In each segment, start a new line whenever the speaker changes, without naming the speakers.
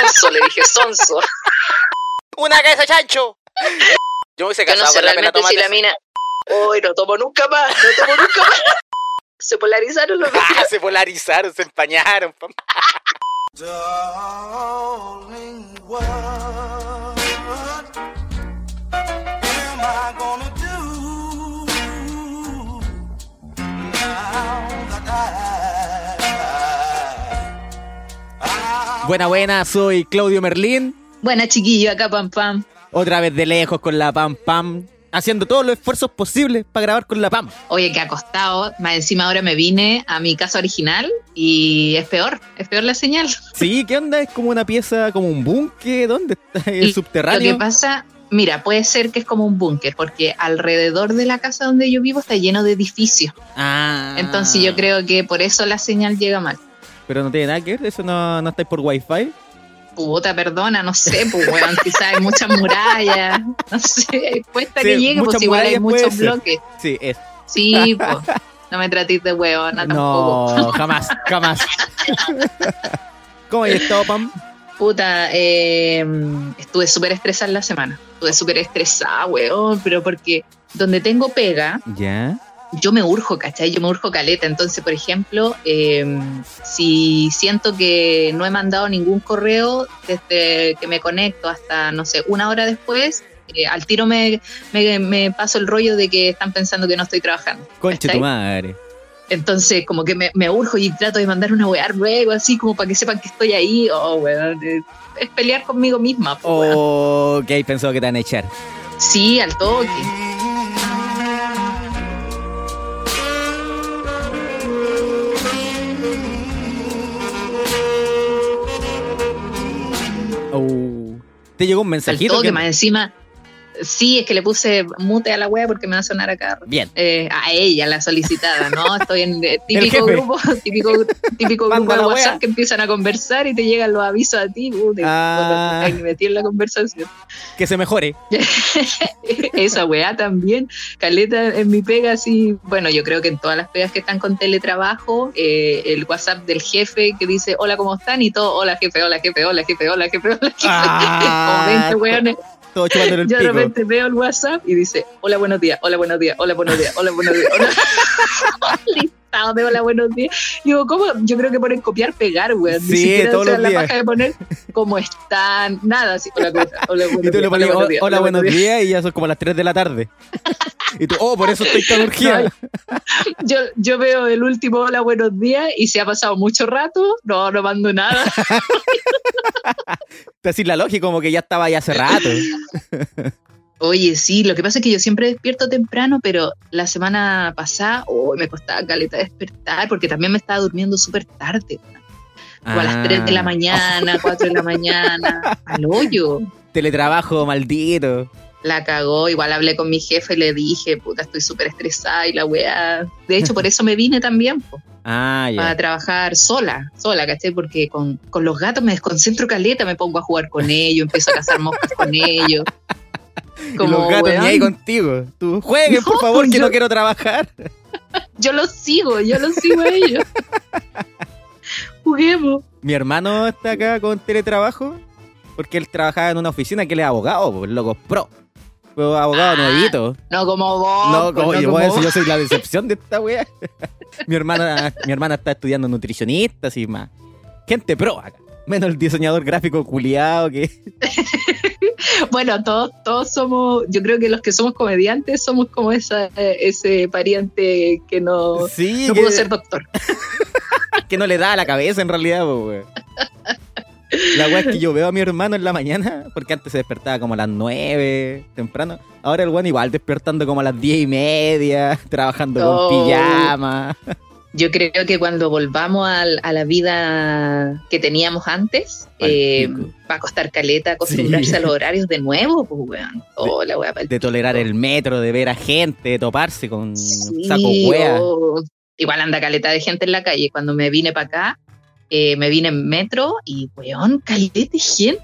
sonso, le dije sonso.
¡Una cabeza chancho! Yo me hice
Yo no
casado
sé
la pena
si la mina. Uy, no tomo nunca más, no tomo nunca más. Se polarizaron los
Ah, se polarizaron, se empañaron.
Buena, buena, soy Claudio Merlín.
Buena chiquillo, acá pam pam.
Otra vez de lejos con la Pam Pam. Haciendo todos los esfuerzos posibles para grabar con la Pam.
Oye, que acostado, más encima ahora me vine a mi casa original y es peor, es peor la señal.
Sí, ¿qué onda? Es como una pieza, como un búnker. ¿Dónde está? ¿El
Lo
subterráneo?
que pasa, mira, puede ser que es como un búnker, porque alrededor de la casa donde yo vivo está lleno de edificios.
Ah.
Entonces yo creo que por eso la señal llega mal.
Pero no tiene nada que ver, eso no, no estáis por wifi.
Puta, perdona, no sé, pues weón, quizás hay muchas murallas, no sé, cuesta
Sí,
que llegue, pues igual hay muchos
ser.
bloques.
Sí, es.
Sí, pues, no me trates de weona tampoco.
No, jamás, jamás. ¿Cómo has estado, Pam?
Puta, eh, estuve súper estresada en la semana. Estuve súper estresada, weón, pero porque donde tengo pega,
Ya.
Yo me urjo, ¿cachai? Yo me urjo caleta. Entonces, por ejemplo, eh, si siento que no he mandado ningún correo desde que me conecto hasta, no sé, una hora después, eh, al tiro me, me, me paso el rollo de que están pensando que no estoy trabajando.
Conche tu madre.
Entonces, como que me, me urjo y trato de mandar una weá luego, así como para que sepan que estoy ahí. Oh, weón, eh, es pelear conmigo misma. weón.
Oh, que hay pensado que te van a echar.
Sí, al toque.
Te llegó un
Al
mensajito.
toque,
que-
más encima. Sí, es que le puse mute a la wea porque me va a sonar acá.
Bien.
Eh, a ella, la solicitada, ¿no? Estoy en eh, típico grupo, típico, típico grupo de WhatsApp
wea.
que empiezan a conversar y te llegan los avisos a ti. Uh, te-
Ah.
hay que meter en la conversación.
Que se mejore.
Esa weá también, caleta en mi pega, sí, bueno, yo creo que en todas las pegas que están con teletrabajo, eh, el WhatsApp del jefe que dice, hola, ¿cómo están? Y todo, hola jefe, hola jefe, hola jefe, hola jefe, hola jefe.
Ah,
Como 20 weones.
Todo chupándole el
Yo de
pico.
repente veo el WhatsApp y dice, hola, buenos días, hola, buenos días, hola, buenos días, hola, buenos días, hola. Listado de hola, buenos días. Digo, ¿cómo? Yo creo que ponen copiar, pegar, weón. Ni
Sí,
siquiera
todos
se dan
los
la
días.
paja de poner cómo están, nada, así, hola, ¿cómo están? hola, buenos
Y tú
días,
le pones,
hola, buenos
"Oh,
días,
hola, buenos
días".
días, y ya son como las 3 de la tarde. Y tú, oh, por eso estoy tan urgida.
yo, yo veo el último hola, buenos días y se ha pasado mucho rato, no, no mando nada.
Te decís la lógica, como que ya estaba ahí hace rato.
Oye, sí, lo que pasa es que yo siempre despierto temprano, pero la semana pasada, oh, me costaba caleta despertar porque también me estaba durmiendo súper tarde. O a las 3 de la
Ah.
mañana, 4 de la mañana, al hoyo.
Teletrabajo maldito.
La cagó, igual hablé con mi jefe y le dije, puta, estoy súper estresada y la weá. De hecho, por eso me vine también, po,
Ah,
para trabajar sola, sola, ¿cachai? Porque con, con los gatos me desconcentro caleta, me pongo a jugar con ellos, empiezo a cazar moscas con ellos.
Y los gatos ni ahí contigo. Tú, jueguen, por
No,
favor, que no quiero trabajar.
Yo los sigo, yo los sigo a ellos. Juguemos.
Mi hermano está acá con teletrabajo porque él trabajaba en una oficina que él es abogado, pues, loco, pro. Pero abogado
Ah,
nuevito.
No como vos.
No,
pues,
como
no
yo,
como
eso,
vos.
yo soy la decepción de esta wea. mi hermana, mi hermana está estudiando nutricionista, así más. Gente pro acá. Menos el diseñador gráfico culiado que.
Bueno, todos, todos somos, yo creo que los que somos comediantes somos como esa, ese pariente que no,
Sí,
no
que,
pudo ser doctor.
que no le da a la cabeza en realidad, wea. La wea es que yo veo a mi hermano en la mañana, porque antes se despertaba como a las 9 temprano. Ahora el weón igual despertando como a las 10 y media, trabajando
Oh.
con pijama.
Yo creo que cuando volvamos al- a, la vida que teníamos antes, eh, va a costar caleta acostumbrarse
Sí.
a los horarios de nuevo, pues, weón. Oh, la wea pa'l
De tolerar el metro, de ver a gente, de toparse con
Sí,
saco
oh. Igual anda caleta de gente en la calle. Cuando me vine para acá, eh, me vine en metro y, weón, caleta de gente.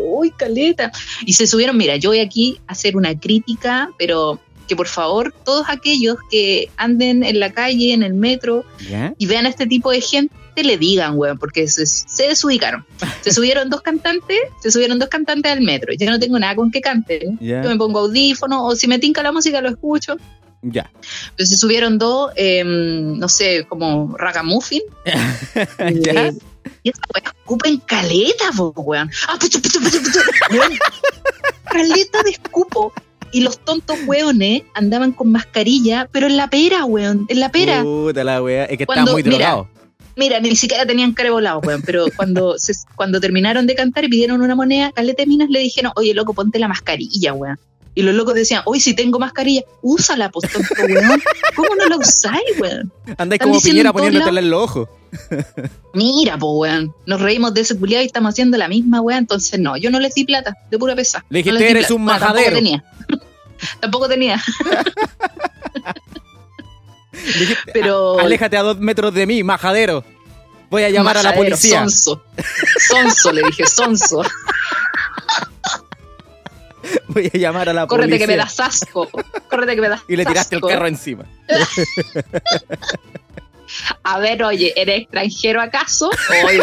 Uy, caleta. Y se subieron, mira, yo voy aquí a hacer una crítica, pero que por favor, todos aquellos que anden en la calle, en el metro,
¿Ya?
y vean a este tipo de gente, le digan, weón, porque se, se desubicaron. Se subieron dos cantantes, se subieron dos cantantes al metro. Yo no tengo nada con que canten.
Ya.
Yo me pongo audífono o si me tinca la música lo escucho.
Ya.
Entonces se subieron dos, eh, no sé, como ragamuffin.
¿Ya?
Eh, y esa weá escupen caleta, po, weón. Ah, puchu, puchu, puchu, Caleta de escupo. Y los tontos weones andaban con mascarilla, pero en la pera, weón. En la pera.
Puta la wea. Es que
Cuando-
estaba muy drogado.
Mira, ni siquiera tenían cara volado, weón. Pero cuando, se- cuando terminaron de cantar y pidieron una moneda, caleta de minas le dijeron, oye, loco, ponte la mascarilla, weón. Y los locos decían, oye, si tengo mascarilla, úsala, pues, tonto, weón. ¿Cómo no la usáis, weón?
Andáis como piñera poniéndotela en los ojos.
Mira, po, weón. Nos reímos de ese culiado y estamos haciendo la misma, weón. Entonces, no, yo no les di plata, de pura pesa.
Le dijiste,
No
"Eres
plata".
un
Bueno,
majadero.
Tampoco tenía. tampoco tenía.
Dijiste,
Pero.
"A- Aléjate a dos metros de mí, majadero. Voy a llamar a la policía.
Sonso. Sonso, le dije, sonso.
Voy a llamar a la
Córrete
policía.
que me das asco. Córrete que me das
Y le tiraste el carro encima.
A ver, oye, ¿eres extranjero acaso? Oye.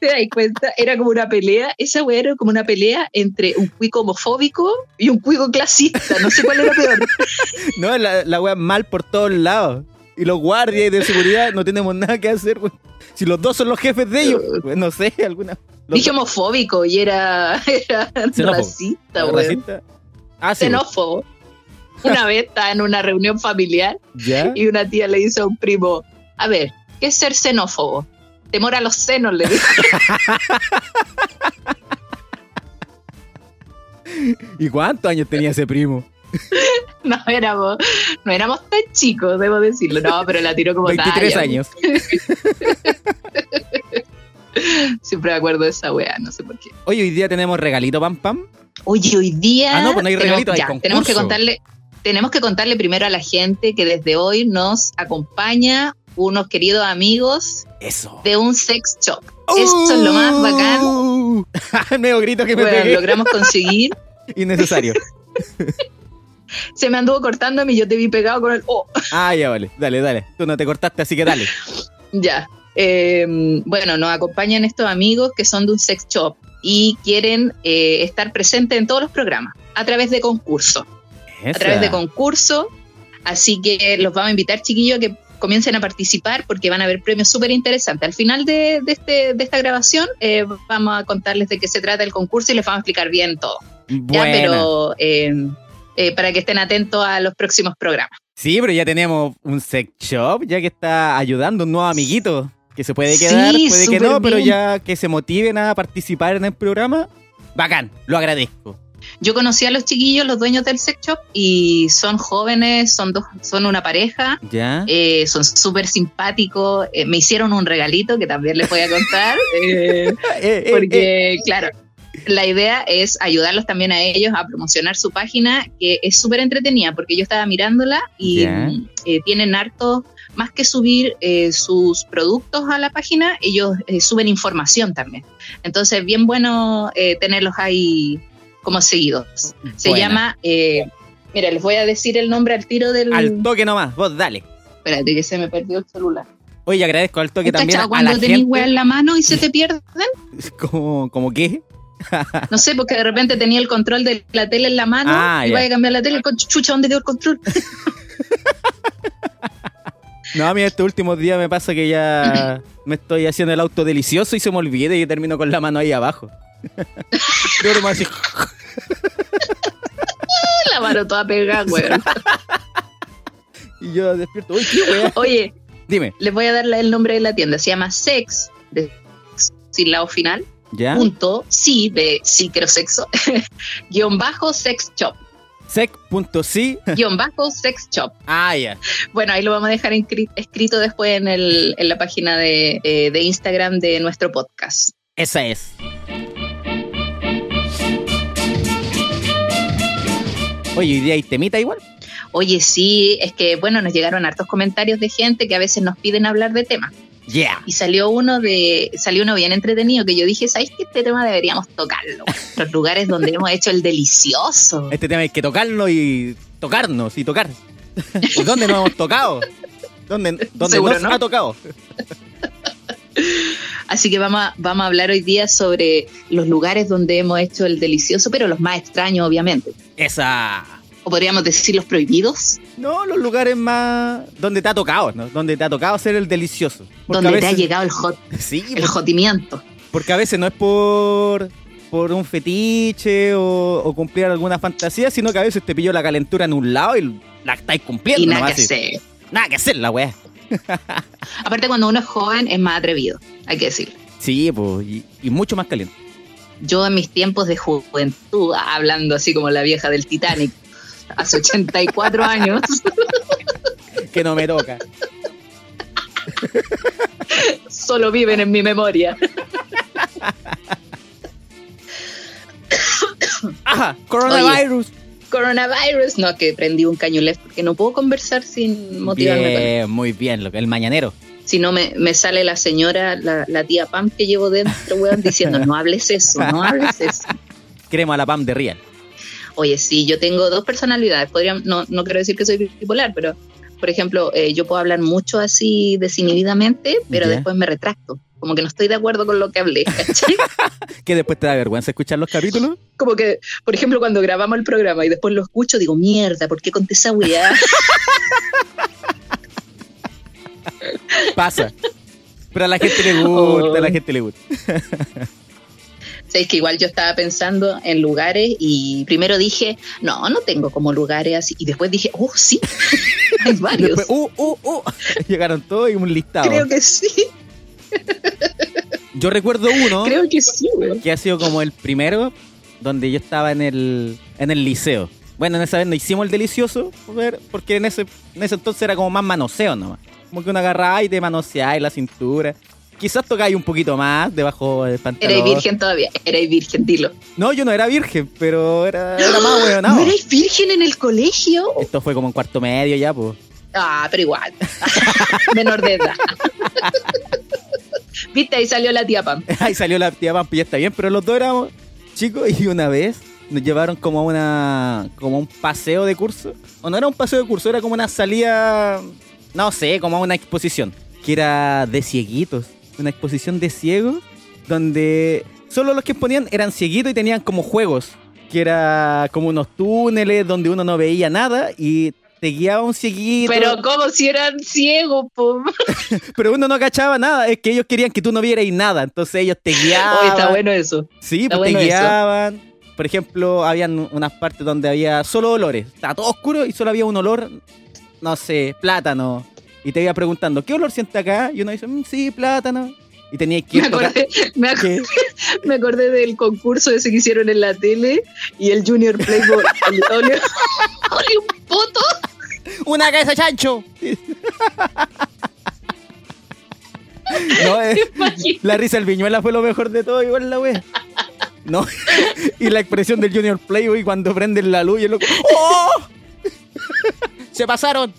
¿Te das cuenta? Era como una pelea. Esa weá era como una pelea entre un cuico homofóbico y un cuico clasista. No sé cuál era peor.
No, la, la wea mal por todos lados. Y los guardias de seguridad no tenemos nada que hacer. Si los dos son los jefes de ellos, pues, no sé, alguna.
Dije homofóbico y era, era racista, weón.
racista. Ah, sí.
Xenófobo. Una vez estaba en una reunión familiar
¿Ya?
y una tía le dice a un primo, a ver, ¿qué es ser xenófobo? Temor a los senos, le dijo.
¿Y cuántos años tenía ese primo?
No éramos, no éramos tan chicos, debo decirlo. No, pero la tiró como
23
talla.
años.
Siempre me acuerdo de esa weá, no sé por qué.
Oye, hoy día tenemos regalito, pam, pam.
Oye, hoy día.
Ah, no, pues no hay
tenemos-
regalito, hay
ya,
concurso.
tenemos que contarle, tenemos que contarle primero a la gente que desde hoy nos acompaña unos queridos amigos
Eso.
de un sex shop. Eso es lo más bacán.
Uh, El medio grito que me
Bueno,
pegué.
logramos conseguir.
Innecesario.
Se me anduvo cortando y yo te vi pegado con el. Oh,
Ah, ya vale. Dale, dale. Tú no te cortaste, así que dale.
ya. Eh, bueno, nos acompañan estos amigos que son de un sex shop y quieren eh, estar presentes en todos los programas a través de concursos. a través de concurso. Así que los vamos a invitar, chiquillos, a que comiencen a participar porque van a haber premios súper interesantes. Al final de, de este, de esta grabación eh, vamos a contarles de qué se trata el concurso y les vamos a explicar bien todo. Ya,
Buena.
pero eh, eh, para que estén atentos a los próximos programas.
Sí, pero ya tenemos un sex shop, ya que está ayudando un nuevo amiguito que se puede quedar,
Sí,
puede que no, pero ya que se motiven a participar en el programa. Bacán, lo agradezco.
Yo conocí a los chiquillos, los dueños del sex shop, y son jóvenes, son, dos, son una pareja.
¿Ya?
Eh, son súper simpáticos, eh, me hicieron un regalito que también les voy a contar. eh, porque claro, la idea es ayudarlos también a ellos a promocionar su página, que es súper entretenida, porque yo estaba mirándola y eh, tienen harto, más que subir eh, sus productos a la página, ellos eh, suben información también. Entonces, bien bueno eh, tenerlos ahí como seguidos. Se
Buena.
llama, eh, mira, les voy a decir el nombre al tiro del...
Al toque nomás, vos dale.
Espérate, que se me perdió el celular.
Oye, agradezco al toque también
¿Cachai?
a
Cuando
la
tenés
gente.
en la mano y se te pierden.
¿Cómo, ¿Cómo qué?
No sé, porque de repente tenía el control de la tele en la mano
Ah,
y vaya a cambiar la tele. Chucha, ¿dónde quedó el control?
No, a mí estos últimos días me pasa que ya me estoy haciendo el auto delicioso y se me olvida y termino con la mano ahí abajo. Yo así,
la mano toda pegada, weón.
y yo despierto. Uy, qué.
Oye,
Dime,
les voy a dar el nombre de la tienda. Se llama Sex, de, sin lado final,
¿ya?
punto, sí, de sí quiero sexo, guion bajo sex shop,
Sec.si.
guion bajo sex shop.
Ah, ya.
Bueno, ahí lo vamos a dejar escrito después en, el, en la página de, eh, de Instagram de nuestro podcast.
Esa es. Oye, hoy día hay temita igual.
Oye, sí, es que, bueno, nos llegaron hartos comentarios de gente que a veces nos piden hablar de temas.
Yeah.
Y salió uno de, salió uno bien entretenido que yo dije, ¿sabes qué? Este tema deberíamos tocarlo. Los lugares donde hemos hecho el delicioso.
Este tema hay que tocarlo y tocarnos y tocar. ¿Y dónde nos hemos tocado?
Seguro
nos
no.
ha tocado.
Así que vamos a, vamos a hablar hoy día sobre los lugares donde hemos hecho el delicioso, pero los más extraños, obviamente.
Esa.
O podríamos decir los prohibidos,
No, los lugares más. donde te ha tocado, ¿no? Donde te ha tocado hacer el delicioso. Porque
donde te ha llegado el hot,
Sí,
el jotimiento.
porque a veces no es por. por un fetiche o, o cumplir alguna fantasía, sino que a veces te pilló la calentura en un lado y la estáis cumpliendo.
Y nada
nomás,
que hacer.
Nada que hacer, la weá.
Aparte, cuando uno es joven, es más atrevido, hay que decirlo.
Sí, pues, y, y mucho más caliente.
Yo en mis tiempos de juventud, hablando así como la vieja del Titanic, hace 84 años,
Que no me toca.
solo viven en mi memoria.
¡Ajá! ¡Coronavirus!
Coronavirus, no, que prendí un cañulef porque no puedo conversar sin motivarme. con-
muy bien, lo que el mañanero.
Si no, me, me sale la señora, la, la tía Pam que llevo dentro, weón, diciendo, no hables eso, no hables eso.
Queremos a la PAM de Real.
Oye, sí, yo tengo dos personalidades. Podría, no, no quiero decir que soy bipolar, pero, por ejemplo, eh, yo puedo hablar mucho así desinhibidamente, pero después me retracto. Como que no estoy de acuerdo con lo que hablé.
Que después te da vergüenza escuchar los capítulos.
Como que, por ejemplo, cuando grabamos el programa y después lo escucho, digo, mierda, ¿por qué conté esa weá?
Pasa. Pero a la gente le gusta, a la gente le gusta.
Sabéis que igual yo estaba pensando en lugares y primero dije, no, no tengo como lugares así. Y después dije, oh, sí, hay varios.
después, uh, uh, uh. Llegaron todos y un listado.
Creo que sí,
Yo recuerdo uno
creo que sí, weón.
que ha sido como el primero, donde yo estaba en el, en el liceo. Bueno, en esa vez no hicimos el delicioso, porque en ese, en ese entonces era como más manoseo nomás. Como que uno agarraba y te manoseáis la cintura. Quizás tocáis un poquito más debajo del pantalón.
Erais virgen todavía, erais virgen, dilo.
No, yo no era virgen, pero era, era más weón.
¿No erais virgen en el colegio?
Esto fue como en cuarto medio ya, pues.
Ah, pero igual. Menor de edad. Viste, ahí salió la tía Pam.
Ahí salió la tía Pampi, ya está bien, pero los dos éramos chicos y una vez nos llevaron como a una como a un paseo de curso. O no era un paseo de curso, era como una salida, no sé, como a una exposición, que era de cieguitos. Una exposición de ciegos donde solo los que ponían eran cieguitos y tenían como juegos, que era como unos túneles donde uno no veía nada y te guiaba un cieguito.
Pero como si eran ciegos,
pero uno no cachaba nada, es que ellos querían que tú no vieras nada, entonces ellos te guiaban.
Está bueno eso.
Sí, pues te
eso.
guiaban. Por ejemplo, habían unas partes donde había solo olores. Estaba todo oscuro y solo había un olor, no sé, plátano. Y te iba preguntando, ¿qué olor siente acá? Y uno dice, "Mm, sí, plátano. Y tenías que
Me
ir toca-
acordé, me, me acordé del concurso ese que hicieron en la tele y el Junior Playboy. Un poto.
¡Una cabeza chancho!
No, eh,
Imagínate.
la risa del viñuela fue lo mejor de todo, igual la wea. No, y la expresión del Junior Playboy cuando prenden la luz y el loco, ¡Oh!
¡Se pasaron!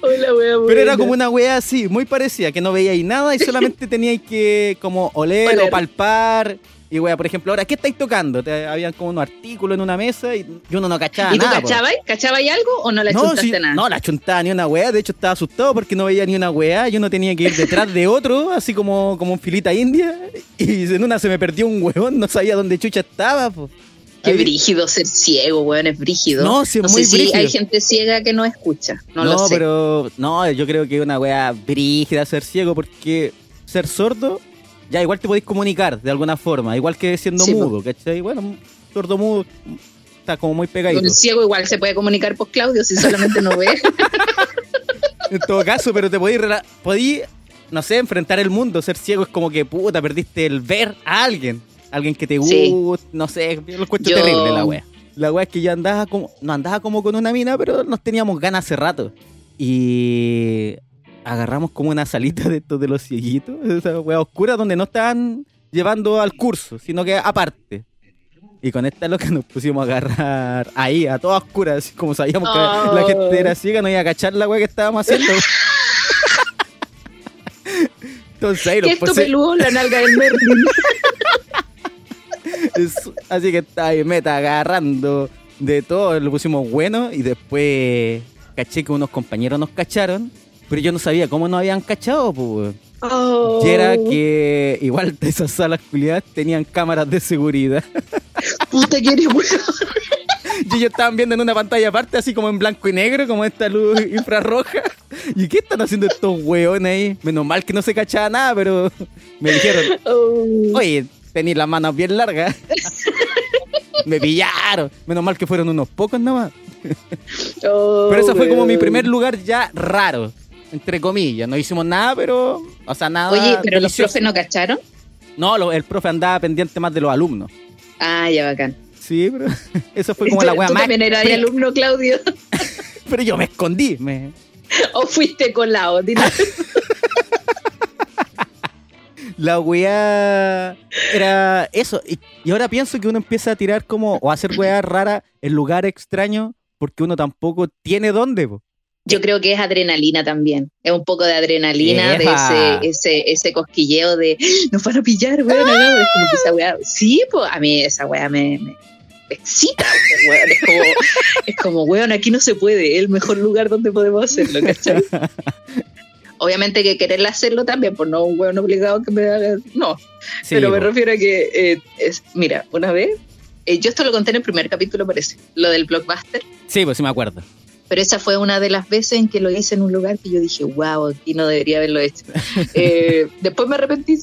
Hola, wea,
Pero era como una wea así, muy parecida, que no veíais nada y solamente teníais que como oler,
Oler.
o palpar. Y wea, por ejemplo, ahora, ¿qué estáis tocando? Te, habían como unos artículos en una mesa y, y uno no cachaba
¿Y tú
nada. po.
cachabas? ¿Cachabas algo o no la
no,
chuntaste nada?
no, la chuntaba ni una wea. De hecho, estaba asustado porque no veía ni una wea. Yo no tenía que ir detrás de otro, así como, como en filita india. Y en una se me perdió un huevón, no sabía dónde chucha estaba. po.
Qué brígido ser ciego, weón, es brígido.
No, sí, es
no
muy
sé si
brígido.
hay gente ciega que no escucha, no,
No,
lo sé.
pero no, yo creo que es una wea brígida ser ciego porque ser sordo, ya igual te podéis comunicar de alguna forma, igual que siendo
Sí,
mudo, ¿cachai? Bueno, sordo mudo está como muy pegadito.
Con el ciego igual se puede comunicar por Claudio si solamente no ve.
En todo caso, pero te podéis, podí, no sé, enfrentar el mundo. Ser ciego es como que, puta, perdiste el ver a alguien. Alguien que te
Sí.
guste, no sé, yo lo encuentro
Yo-
terrible la wea. La wea es que yo andaba como, no andaba como con una mina, pero nos teníamos ganas hace rato. Y agarramos como una salita de estos de los cieguitos, esa wea oscura donde no estaban llevando al curso, sino que aparte. Y con esta loca nos pusimos a agarrar ahí, a todas oscuras, así como sabíamos que la gente era ciega, no iba a cachar la wea que estábamos haciendo. Entonces ahí
¿Qué
los
esto peludo? La nalga del Merlin.
Así que está ahí meta agarrando de todo, lo pusimos bueno y después caché que unos compañeros nos cacharon, pero yo no sabía cómo nos habían cachado, pues.
Oh.
Y era que igual de esas salas culiadas tenían cámaras de seguridad.
Puta que eres weón.
Y ellos estaban viendo en una pantalla aparte, así como en blanco y negro, como esta luz infrarroja. ¿Y qué están haciendo estos hueones ahí? Menos mal que no se cachaba nada, pero me dijeron,
Oh.
oye, tenéis las manos bien largas. me pillaron. Menos mal que fueron unos pocos nomás.
Oh,
Pero ese fue como mi primer lugar ya raro, entre comillas. No hicimos nada, pero... O sea, nada
Oye, pero los profes no cacharon.
No, lo- el profe andaba pendiente más de los alumnos.
Ah, ya bacán.
Sí, pero eso fue como la wea
¿Tú
más...
también eras
freak.
alumno, Claudio?
Pero yo me escondí. Me...
¿O fuiste colado?
La weá era eso. Y, y ahora pienso que uno empieza a tirar como, o a hacer weá rara en lugares extraños, porque uno tampoco tiene dónde. po.
Yo creo que es adrenalina también. Es un poco de adrenalina, de ese, ese, ese cosquilleo de nos van a pillar, weón. hagamos". Es como que esa weá. Sí, pues a mí esa weá me excita, weón. Es como, es como, weón, aquí no se puede. Es el mejor lugar donde podemos hacerlo, ¿cachai? Obviamente que querer hacerlo también, por no un weón obligado que me haga. No,
Sí,
pero me refiero a que, eh, es, mira, una vez, eh, yo esto lo conté en el primer capítulo, parece, lo del blockbuster.
Sí, pues sí me acuerdo.
Pero esa fue una de las veces en que lo hice en un lugar que yo dije, wow, aquí no debería haberlo hecho. Eh, después me arrepentí.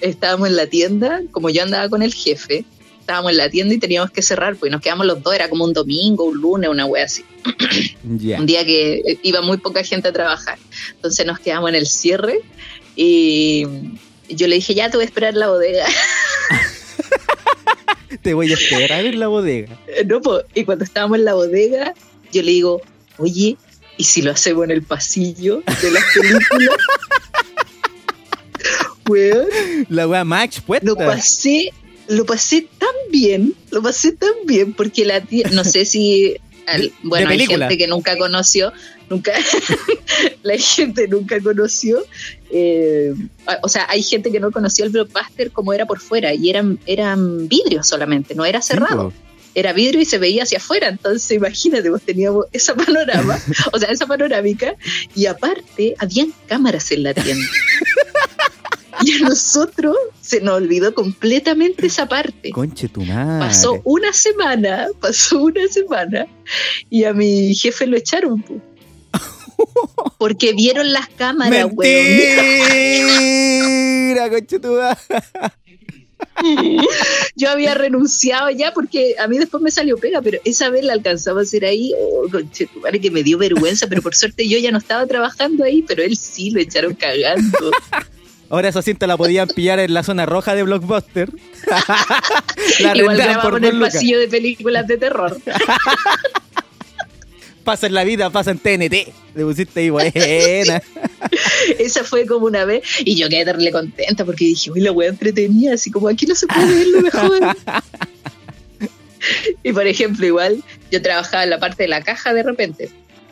Estábamos en la tienda, como yo andaba con el jefe, estábamos en la tienda y teníamos que cerrar, pues nos quedamos los dos, era como un domingo, un lunes, una wea así.
Ya.
Un día que eh, iba muy poca gente a trabajar. Entonces nos quedamos en el cierre y yo le dije, ya te voy a esperar en la bodega.
Te voy a esperar en la bodega.
No, po. y cuando estábamos en la bodega, yo le digo, oye, ¿y si lo hacemos en el pasillo de las películas? Weón,
La weá más expuesta.
lo pasé, lo pasé tan bien, lo pasé tan bien, porque la tía, no sé si, al- bueno, hay gente que nunca conoció, nunca, la gente nunca conoció, eh, o sea, hay gente que no conoció el blockbuster como era por fuera, y eran, eran vidrios solamente, no era cerrado era vidrio y se veía hacia afuera. Entonces, imagínate, vos teníamos esa panorama, o sea, esa panorámica, y aparte, habían cámaras en la tienda. Y a nosotros se nos olvidó completamente esa parte.
Conche tu madre.
Pasó una semana, pasó una semana, y a mi jefe lo echaron. po. Porque vieron las cámaras, weón.
Mentira, conche tu madre.
Yo había renunciado ya porque a mí después me salió pega, pero esa vez la alcanzaba a hacer ahí. Oh, conchetumare, que me dio vergüenza, pero por suerte yo ya no estaba trabajando ahí, pero él sí lo echaron cagando.
Ahora esa cinta la podían pillar en la zona roja de Blockbuster. la
Igual
por
en el pasillo de películas de terror.
Pasa en la vida, pasa en TNT. Le pusiste ahí buena.
Esa fue como una vez, y yo quedé terrible contenta porque dije, uy, la wea entretenida, así como aquí no se puede ver lo mejor. y por ejemplo, igual yo trabajaba en la parte de la caja de repente.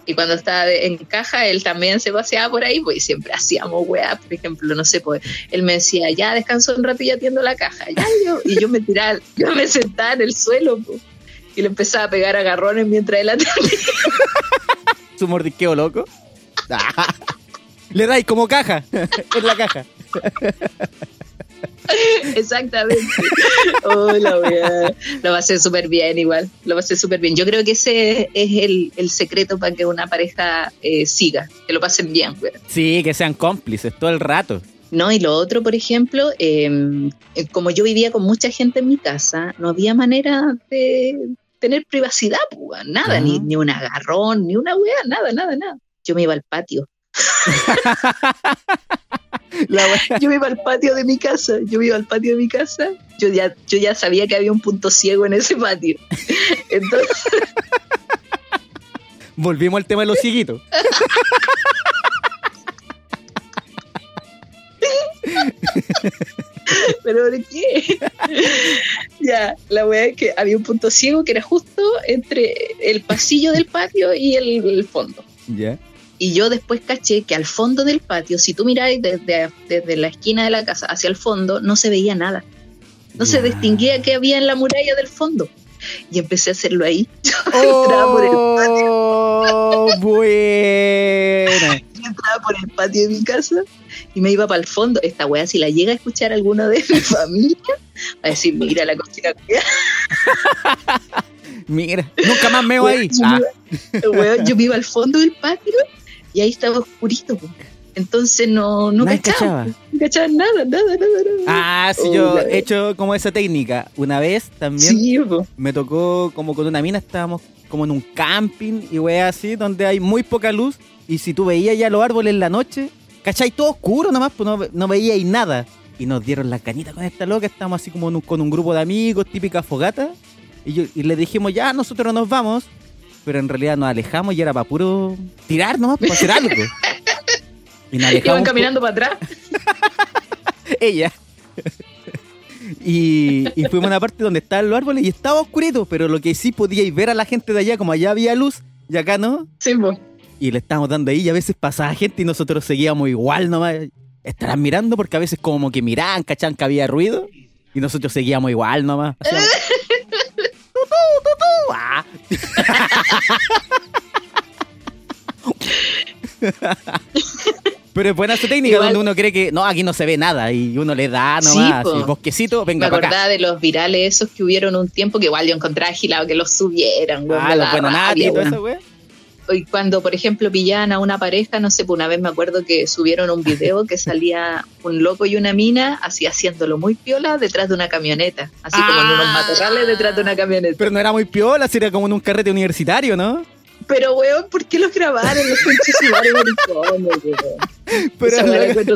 Y cuando estaba en caja, él también se paseaba por ahí, pues y siempre hacíamos weá, por ejemplo, no sé, pues él me decía, ya descanso un rato y atiendo la caja, ya y yo, y yo me tiraba, yo me sentaba en el suelo, pues, y le empezaba a pegar agarrones mientras él atendía.
Su mordisqueo loco. Le dais como caja. en la caja.
Exactamente. Oh, la wea. Lo pasé súper bien igual. Lo pasé súper bien. Yo creo que ese es el, el secreto para que una pareja eh, siga, que lo pasen bien.
Sí, que sean cómplices todo el rato.
No, y lo otro, por ejemplo, eh, eh, como yo vivía con mucha gente en mi casa, no había manera de tener privacidad, pues, nada,
Ah.
ni, ni un agarrón, ni una wea, nada, nada, nada. Yo me iba al patio.
La
Yo me iba al patio de mi casa, yo me iba al patio de mi casa, yo ya, yo ya sabía que había un punto ciego en ese patio. Entonces,
Volvimos al tema de los cieguitos.
¿pero por qué? ya, la weá es que había un punto ciego que era justo entre el pasillo del patio y el, el fondo.
Ya.
Y yo después caché que al fondo del patio, si tú miráis desde, desde la esquina de la casa hacia el fondo, no se veía nada. No se distinguía qué había en la muralla del fondo. y empecé a hacerlo ahí. entraba por el
¡Oh! Buena.
entraba por el patio de mi casa y me iba para el fondo. Esta weá, si la llega a escuchar alguno de mi familia, va a decir, mira la culiá".
Mira, nunca más me voy ahí.
Yo,
Ah,
yo me iba al fondo del patio y ahí estaba oscurito. Entonces no, no cachaba, no cachaba nada, nada, nada. nada.
Ah, sí, yo
la-
he hecho como esa técnica. Una vez también
Sí,
me tocó como con una mina, estábamos como en un camping y wey así, donde hay muy poca luz. Y si tú veías ya los árboles en la noche, ¿cachai? Todo oscuro nomás, pues no, no veíais nada. Y nos dieron las ganitas con esta loca, estábamos así como un- con un grupo de amigos, típica fogata. Y, yo, y le dijimos, ya, nosotros nos vamos. Pero en realidad nos alejamos y era para puro tirar nomás, para hacer algo. Y nos alejamos.
Iban caminando para atrás.
ella. Y, y fuimos a una parte donde estaban los árboles y estaba oscurito, pero lo que sí podíais ver a la gente de allá, como allá había luz y acá no,
Sí, po.
y le estábamos dando ahí y a veces pasaba gente y nosotros seguíamos igual nomás. Estarán mirando porque a veces como que miraban, cachan que había ruido y nosotros seguíamos igual nomás. Hacíamos, "Tutú, tutú", ah. Pero es buena su técnica
Igual-
donde uno cree que no, aquí no se ve nada y uno le da nomás,
Sí,
así, bosquecito,
Me
venga para acá.
acordaba de los virales esos que hubieron un tiempo que igual yo encontraba agilado que los subieran, weón.
Ah, los buenos y todo eso, güey.
Y cuando, por ejemplo, pillaban a una pareja, no sé, pues una vez me acuerdo que subieron un video que salía un loco y una mina, así haciéndolo muy piola detrás de una camioneta. Así como en unos
Ah.
matorrales detrás de una camioneta.
Pero no era muy piola, sería como en un carrete universitario, ¿no?
Pero, weón, ¿por qué los grabaron los pinches iguales maricones, weón?
Pero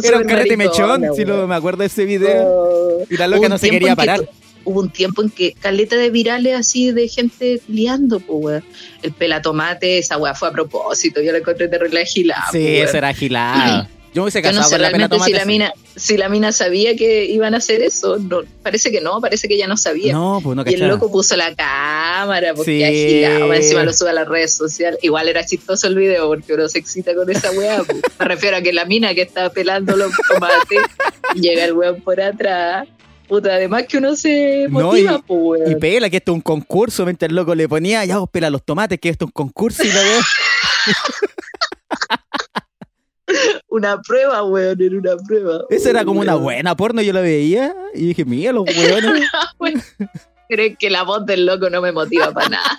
era un carrete mechón, si lo, me acuerdo de ese video.
Oh.
Y la loca no se quería parar.
Hubo un tiempo en que caleta de virales así de gente liando, pues, weón. El pelatomate, esa weá fue a propósito. Yo la encontré terrible agilada.
sí,
pues,
eso era agilada. Yo me
no
casado
sé
con la
realmente si la, mina, si la mina sabía que iban a hacer eso. No, parece que no, parece que ella no sabía.
No, pues no
y el loco puso la cámara porque
Sí.
agilado, más encima lo sube a las redes sociales. Igual era chistoso el video porque uno se excita con esa weá. pues. Me refiero a que la mina que estaba pelando los tomates llega el weón por atrás. Puta, además que uno se
No,
motiva,
y-
pues, weón.
Y pela, que esto es un concurso, mientras el loco le ponía, ya vos pela los tomates, que esto es un concurso y la veo.
Una prueba, weón, era una prueba.
Esa era como una buena porno, yo la veía y dije, mira los hueones.
Creen que la voz del loco no me motiva para nada.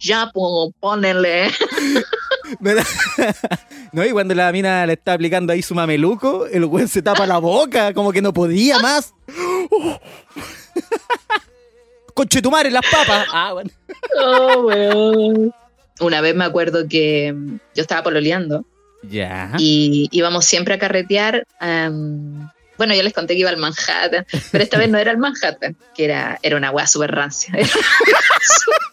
ya, pues, pónenle.
Me da- No, y cuando la mina le está aplicando ahí su mameluco, el weón se tapa la boca, como que no podía más. Conchetumare, las papas. Ah, bueno.
Oh, weón. Una vez me acuerdo que mm, yo estaba pololeando
Ya.
y íbamos siempre a carretear. am, bueno, yo les conté que iba al Manhattan, pero esta vez no era el Manhattan, que era, era una weá súper rancia.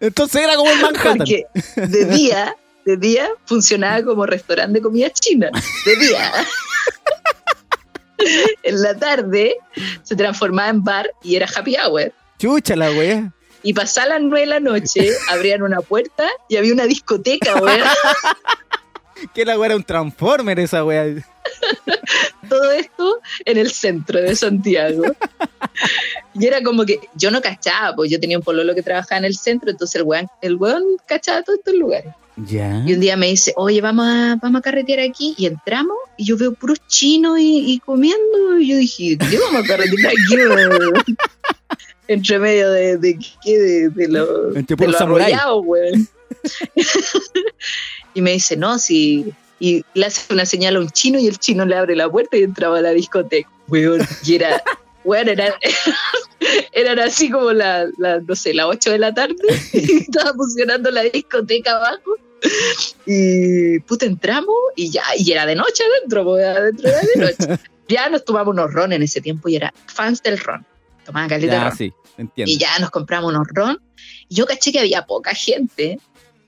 Entonces era como el Manhattan.
Porque de día, de día funcionaba como restaurante de comida china. De día. En la tarde se transformaba en bar y era happy hour.
Chucha la wea.
Y pasaba las nueve de la noche, abrían una puerta y había una discoteca, weón.
Que la wea era un transformer esa wea.
Todo esto en el centro de Santiago. Y era como que yo no cachaba, pues yo tenía un pololo que trabajaba en el centro, entonces el weón, el weón cachaba todos estos lugares. Y un día me dice, oye, vamos a, vamos a carretear aquí. Y entramos y yo veo puros chinos y, y comiendo. Y yo dije, ¿qué vamos a carretear aquí? weón?" Entre medio de, de, ¿qué? de, de lo,
Entre
de lo arrollado, weón. y me dice, no, si... Y le hace una señal a un chino y el chino le abre la puerta y entraba a la discoteca. Weón, y era... Weón, era, eran así como la, la, no sé, las 8 de la tarde y estaba funcionando la discoteca abajo y puta entramos y ya, y era de noche adentro, pues adentro era de noche. ya nos tomamos unos ron en ese tiempo y era fans del ron. Tomaban caleta de
Ya,
ron.
sí, entiendo.
Y ya nos compramos unos ron. Y yo caché que había poca gente.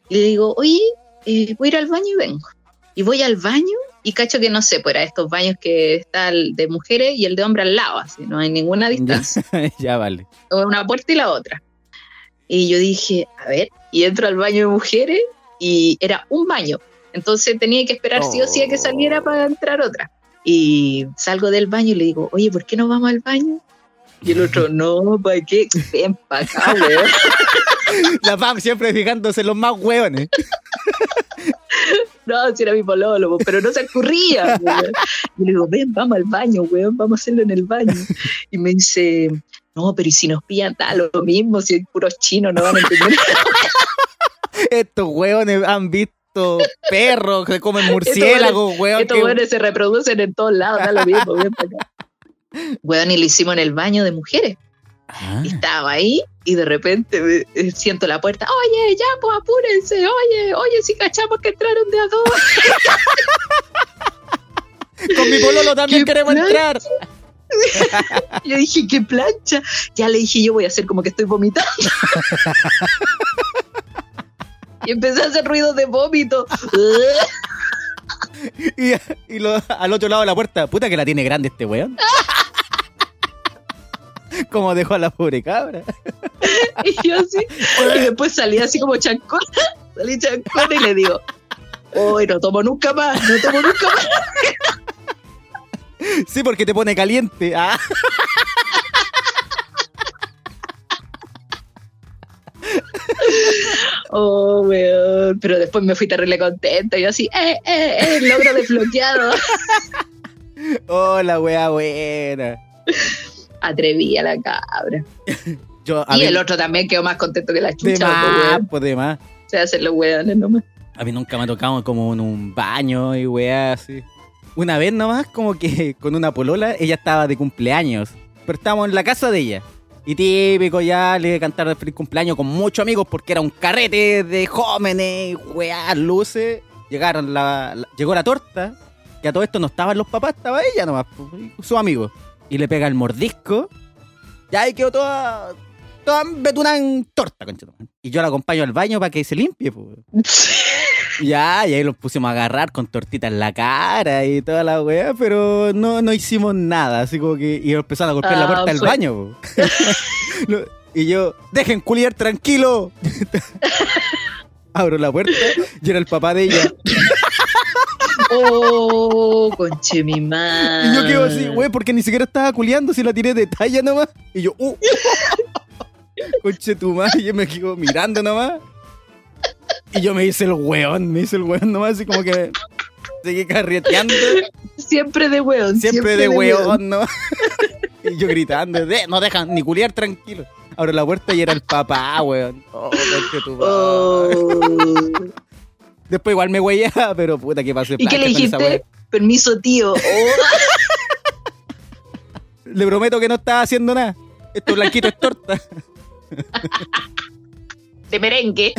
Y le digo, oye, eh, voy a ir al baño y vengo. Y voy al baño y cacho que no sé, pues era estos baños que está el de mujeres y el de hombres al lado, así, no hay ninguna distancia
Ya, ya vale.
una puerta y la otra. Y yo dije, a ver, y entro al baño de mujeres y era un baño. Entonces tenía que esperar sí o sí a que saliera para entrar otra. Y salgo del baño y le digo, oye, ¿por qué no vamos al baño? Y el otro, no, ¿para qué? Ven para acá, weón.
La Pam siempre fijándose en los más hueones.
No, si era mi pololo, po, pero no se ocurría. weón. Y le digo, ven, vamos al baño, weón, vamos a hacerlo en el baño. Y me dice, no, pero ¿y si nos pillan tal lo mismo? Si hay puros chinos no van a entender.
Estos hueones han visto perros que comen murciélagos, hueón.
Estos
que-
weones se reproducen en todos lados, da lo mismo, ven para acá. Weón, y lo hicimos en el baño de mujeres.
Ah,
Y estaba ahí y de repente me- eh, siento la puerta, oye, ya, pues apúrense, oye, oye, si cachamos que entraron de a dos.
con mi pololo también
¿Qué
queremos entrar.
Yo dije, qué plancha. Ya le dije, yo voy a hacer como que estoy vomitando. y empecé a hacer ruidos de vómito.
Y, y lo- al otro lado de la puerta, puta que la tiene grande este weón. Como dejó a la pobre cabra.
y yo así. Y después salí así como chancona. Salí chancona y le digo, hoy no tomo nunca más, no tomo nunca más.
Sí, porque te pone caliente. Ah.
Oh, weón. Pero después me fui terrible contenta. Yo así, eh, eh, eh, logro desbloqueado.
Oh, la wea buena.
Atreví a la cabra.
Yo,
y
mí,
el otro también quedó más contento que la
de
chucha. po,
más,
weón.
pues de más.
Se hacen los weones nomás.
A mí nunca me ha tocado como en un baño y weá así. Una vez nomás, como que con una polola, ella estaba de cumpleaños. Pero estábamos en la casa de ella. Y típico ya le cantar el feliz cumpleaños con muchos amigos porque era un carrete de jóvenes, weá, luces. Llegaron la, la- llegó la torta, que a todo esto no estaban los papás, estaba ella nomás, pues, sus amigos. Y le pega el mordisco. Ya ahí quedó toda, toda betuna en torta, conchetumare. Y yo la acompaño al baño para que se limpie, pues. Ya, y ahí los pusimos a agarrar con tortita en la cara y toda la weá, pero no, no hicimos nada, así como que y empezaron a golpear la
Ah,
puerta del baño. y yo, dejen culiar tranquilo. Abro la puerta y era el papá de ella.
Oh, conche mi madre.
Y yo quedo así, güey, porque ni siquiera estaba culiando, si la tiré de talla nomás. Y yo, uh. Conche tu madre, y yo me quedo mirando nomás. Y yo me hice el weón, me hice el weón nomás, así como que seguí carreteando.
Siempre de weón.
Siempre, de weón, ¿no? y yo gritando, "De- no dejan ni culiar tranquilo. Abro la puerta y era el papá, weón. Oh, conche tu madre.
Oh.
Después igual me huellaba, pero puta que pasé
¿Y qué le dijiste? Permiso, tío. Oh.
Le prometo que no estaba haciendo nada. Esto blanquito es torta.
de merengue.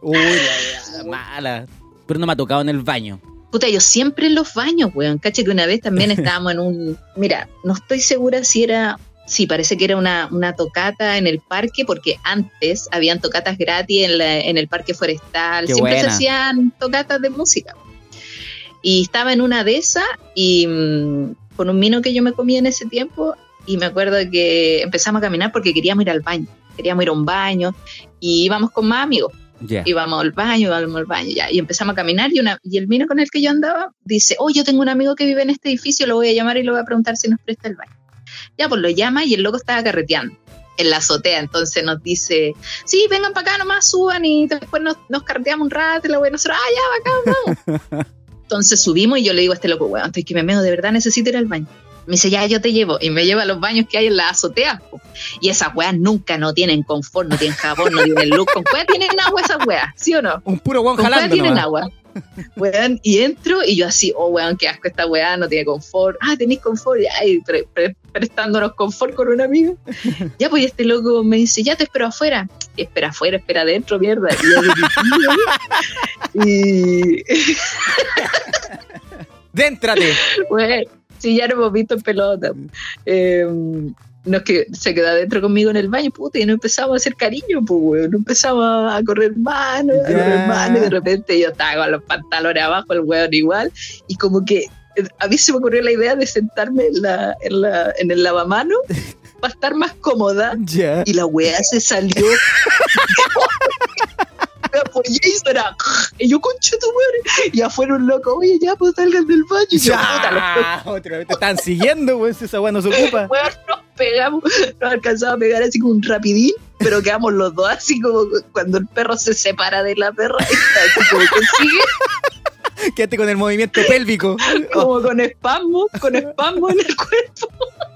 Uy, la wea mala. Pero no me ha tocado en el baño.
Puta, yo siempre en los baños, weón. Caché que una vez también estábamos en un. Mira, no estoy segura si era. Sí, parece que era una, una tocata en el parque, porque antes habían tocatas gratis en, la- en el parque forestal.
Qué
Siempre
buena.
se hacían tocatas de música. Y estaba en una de esas y mm, con un vino que yo me comía en ese tiempo. Y me acuerdo que empezamos a caminar porque queríamos ir al baño. Queríamos ir a un baño y íbamos con más amigos
Ya.
íbamos al baño, íbamos al baño, ya. Y empezamos a caminar y, una, y el vino con el que yo andaba dice, oh, yo tengo un amigo que vive en este edificio, lo voy a llamar y le voy a preguntar si nos presta el baño. Ya, pues lo llama y el loco estaba carreteando en la azotea, entonces nos dice, sí, vengan para acá nomás, suban y después nos, nos carreteamos un rato y la wea, nosotros, ah, ya, bacán, vamos. entonces subimos y yo le digo a este loco, weón, estoy que me meo, de verdad necesito ir al baño. Me dice, ya, yo te llevo. Y me lleva a los baños que hay en la azotea. po. Y esas weas nunca no tienen confort, no tienen jabón, no tienen luz. Con weas tienen agua esas weas, ¿sí o no?
Un puro weón
Con weas
jalando
tienen
nomás.
agua. Weón, y entro y yo así, oh weón, qué asco esta weá, no tiene confort. Ah, tenéis confort, ya, y pre- pre- prestándonos confort con un amigo. Ya, pues este loco me dice, ya te espero afuera. Y espera afuera, espera adentro, mierda. Y
Déntrate.
Bueno, sí, ya nos hemos visto en pelota. Eh, nos que, se quedó adentro conmigo en el baño, puta, y no empezamos a hacer cariño, pues, weón. No empezamos a correr manos, a correr manos, y de repente yo estaba con los pantalones abajo, el weón igual, y como que a mí se me ocurrió la idea de sentarme en, la, en, la, en el lavamano para estar más cómoda, y la weá se salió. y era. Y yo, concha tu madre. Y afuera un loco, oye, ya, pues salgan del baño. Y yo, puta, los
Ya, otra vez te están siguiendo, weón, si esa weá no se ocupa.
weón, nos pegamos, nos alcanzamos a pegar así como un rapidín, pero quedamos los dos así como cuando el perro se separa de la perra, y está así como que sigue,
Quédate con el movimiento pélvico.
como con espasmo, con espasmo en el cuerpo.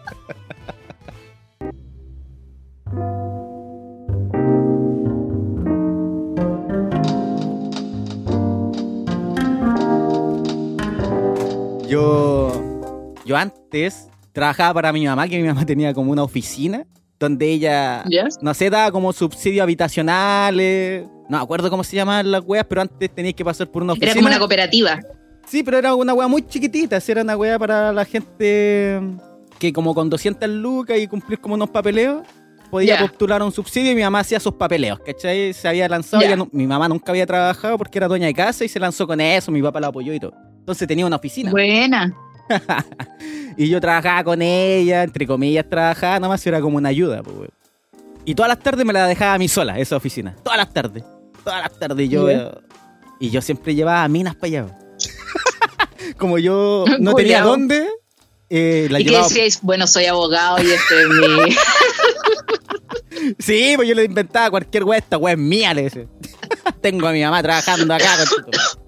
Yo, yo antes trabajaba para mi mamá, que mi mamá tenía como una oficina donde ella, no sé, daba como subsidios habitacionales. No me acuerdo cómo se llamaban las weas, pero antes tenías que pasar por una oficina.
Era como una cooperativa.
Sí, pero era una wea muy chiquitita. Era una wea para la gente que como con 200 lucas y cumplir como unos papeleos, podía postular un subsidio y mi mamá hacía esos papeleos, ¿cachai? Se había lanzado, ella nu- mi mamá nunca había trabajado porque era dueña de casa y se lanzó con eso, mi papá la apoyó y todo. Entonces tenía una oficina.
Buena.
Y yo trabajaba con ella, entre comillas trabajaba, nada más era como una ayuda. pues. Y todas las tardes me la dejaba a mí sola, esa oficina. Todas las tardes. Todas las tardes. Yo, y yo siempre llevaba minas para allá. como yo no tenía dónde, eh, la
¿Y qué
llevaba.
decíais? Bueno, soy abogado y este es mi...
Sí, pues yo le inventaba cualquier weá, esta weá es mía, le decía. Tengo a mi mamá trabajando acá. conchito.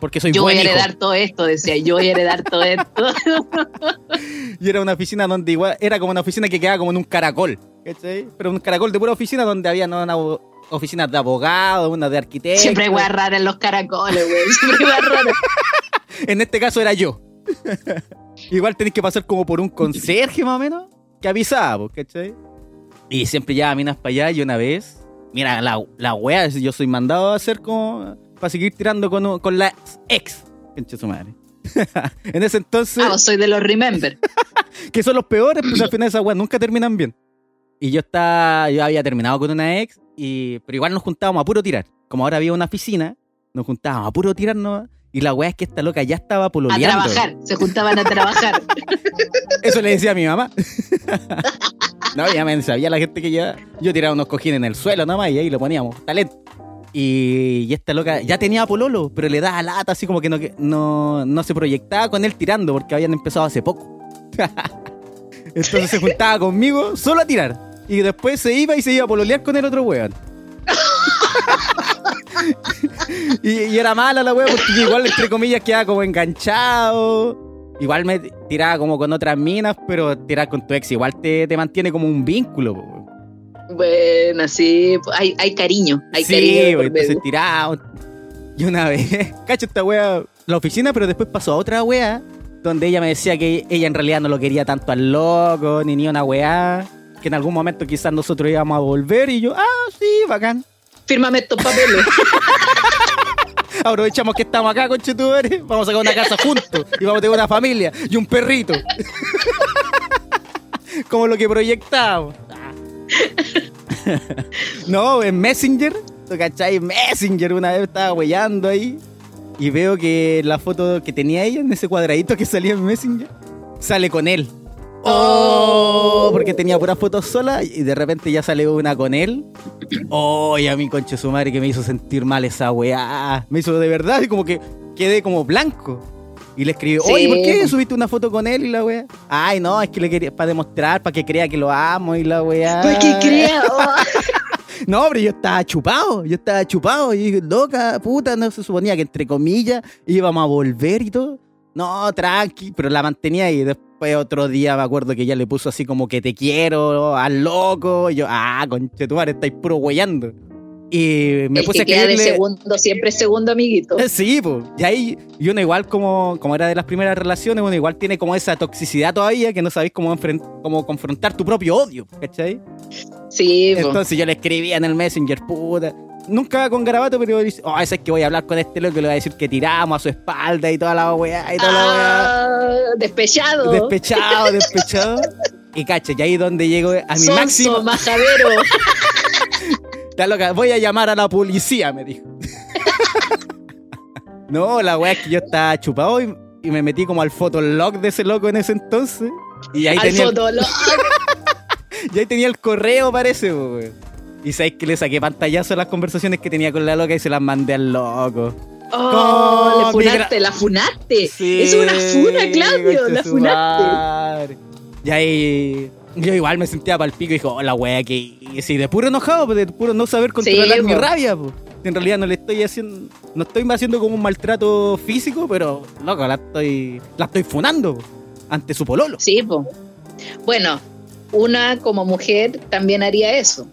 Porque soy
Yo voy
buen
a
hijo.
heredar todo esto, decía, yo voy a heredar todo esto.
Y era una oficina donde igual, era como una oficina que quedaba como en un caracol, ¿cachai? Pero un caracol de pura oficina donde había ¿no? una o- oficinas de abogados, una de arquitectos.
Siempre hay weas raras en los caracoles, güey. Siempre hay weas raras.
En este caso era yo. igual tenés que pasar como por un conserje más o menos, que avisaba, pues, ¿cachai? Y siempre llevaba minas para allá y una vez, mira, la, la wea, yo soy mandado a hacer como, para seguir tirando con, con la ex, concha su madre. en ese entonces...
Ah, soy de los Remember.
que son los peores, pues al final esas weas nunca terminan bien. Y yo estaba, yo había terminado con una ex, y, pero igual nos juntábamos a puro tirar. Como ahora había una oficina, nos juntábamos a puro tirar nomás, Y la wea es que esta loca ya estaba
A
pololeando.
trabajar. Se juntaban a trabajar.
Eso le decía a mi mamá. no, ya me sabía la gente que ya. Yo tiraba unos cojines en el suelo nomás y ahí lo poníamos. Talento. Y, esta loca ya tenía pololo, pero le daba lata así como que no, no, no se proyectaba con él tirando porque habían empezado hace poco. Entonces se juntaba conmigo solo a tirar. Y después se iba y se iba a pololear con el otro weón. y, era mala la wea porque igual entre comillas quedaba como enganchado. Igual me tiraba como con otras minas, pero tirar con tu ex igual te, te mantiene como un vínculo. weón.
Bueno, sí, hay, hay cariño, hay
sí,
cariño.
entonces
medio.
tiraba. Y una vez, cacho esta wea, la oficina, pero después pasó a otra wea, donde ella me decía que ella en realidad no lo quería tanto al loco, ni ni una wea, que en algún momento quizás nosotros íbamos a volver, y yo, ah, sí, bacán.
Fírmame estos papeles.
Aprovechamos que estamos acá, conchetumare, vamos a sacar una casa juntos, y vamos a tener una familia, y un perrito. Como lo que proyectábamos. no, en Messenger, ¿tú cachai? En Messenger una vez estaba weyando ahí y veo que la foto que tenía ella en ese cuadradito que salía en Messenger sale con él. Oh, porque tenía puras fotos sola y de repente ya sale una con él. Oh, y a mi conche su madre que me hizo sentir mal esa weá. Me hizo de verdad y como que quedé como blanco. Y le escribí,
Sí.
oye, ¿por qué subiste una foto con él y la weá? Ay, no, es que le quería para demostrar, para que crea que lo amo y la weá.
Para que crea. oh.
No, pero yo estaba chupado, yo estaba chupado y dije, loca, puta, no se suponía que entre comillas íbamos a volver y todo. No, tranqui, pero la mantenía ahí. Después otro día me acuerdo que ella le puso así como que te quiero, al loco. Y yo, ah, conchetumare, estáis puro huellando. Y me
El
puse
que
a
queda de
escribirle...
segundo siempre es segundo, amiguito.
Sí, pues. Y ahí, y uno igual como, como era de las primeras relaciones, uno igual tiene como esa toxicidad todavía que no sabéis cómo, cómo confrontar tu propio odio, ¿cachai?
Sí, po.
Entonces yo le escribía en el Messenger, puta. Nunca con garabato, pero dice, oh, ese es que voy a hablar con este loco y le voy a decir que tiramos a su espalda y toda la weá y toda la
Ah,
weá.
despechado.
Despechado, despechado. Y cacha, y ahí donde llego a mi
Sonso,
máximo.
majadero.
Está loca, voy a llamar a la policía, me dijo. no, la weá es que yo estaba chupado y, y me metí como al fotolog de ese loco en ese entonces. Y ahí,
al
tenía el,
fotolog.
y ahí tenía el correo, parece, weón. Y sabéis que le saqué pantallazo a las conversaciones que tenía con la loca y se las mandé al loco.
Oh, le funaste, la funaste.
Sí,
es una funa, Claudio, la funaste.
Y ahí yo igual me sentía pa'l pico y dijo, oh, la wea que. Y de puro enojado, de puro no saber controlar
Sí,
mi
po.
rabia, pues. En realidad no le estoy haciendo, no estoy haciendo como un maltrato físico, pero loco, la estoy, la estoy funando po, ante su pololo.
Sí, po. Bueno, una como mujer también haría eso.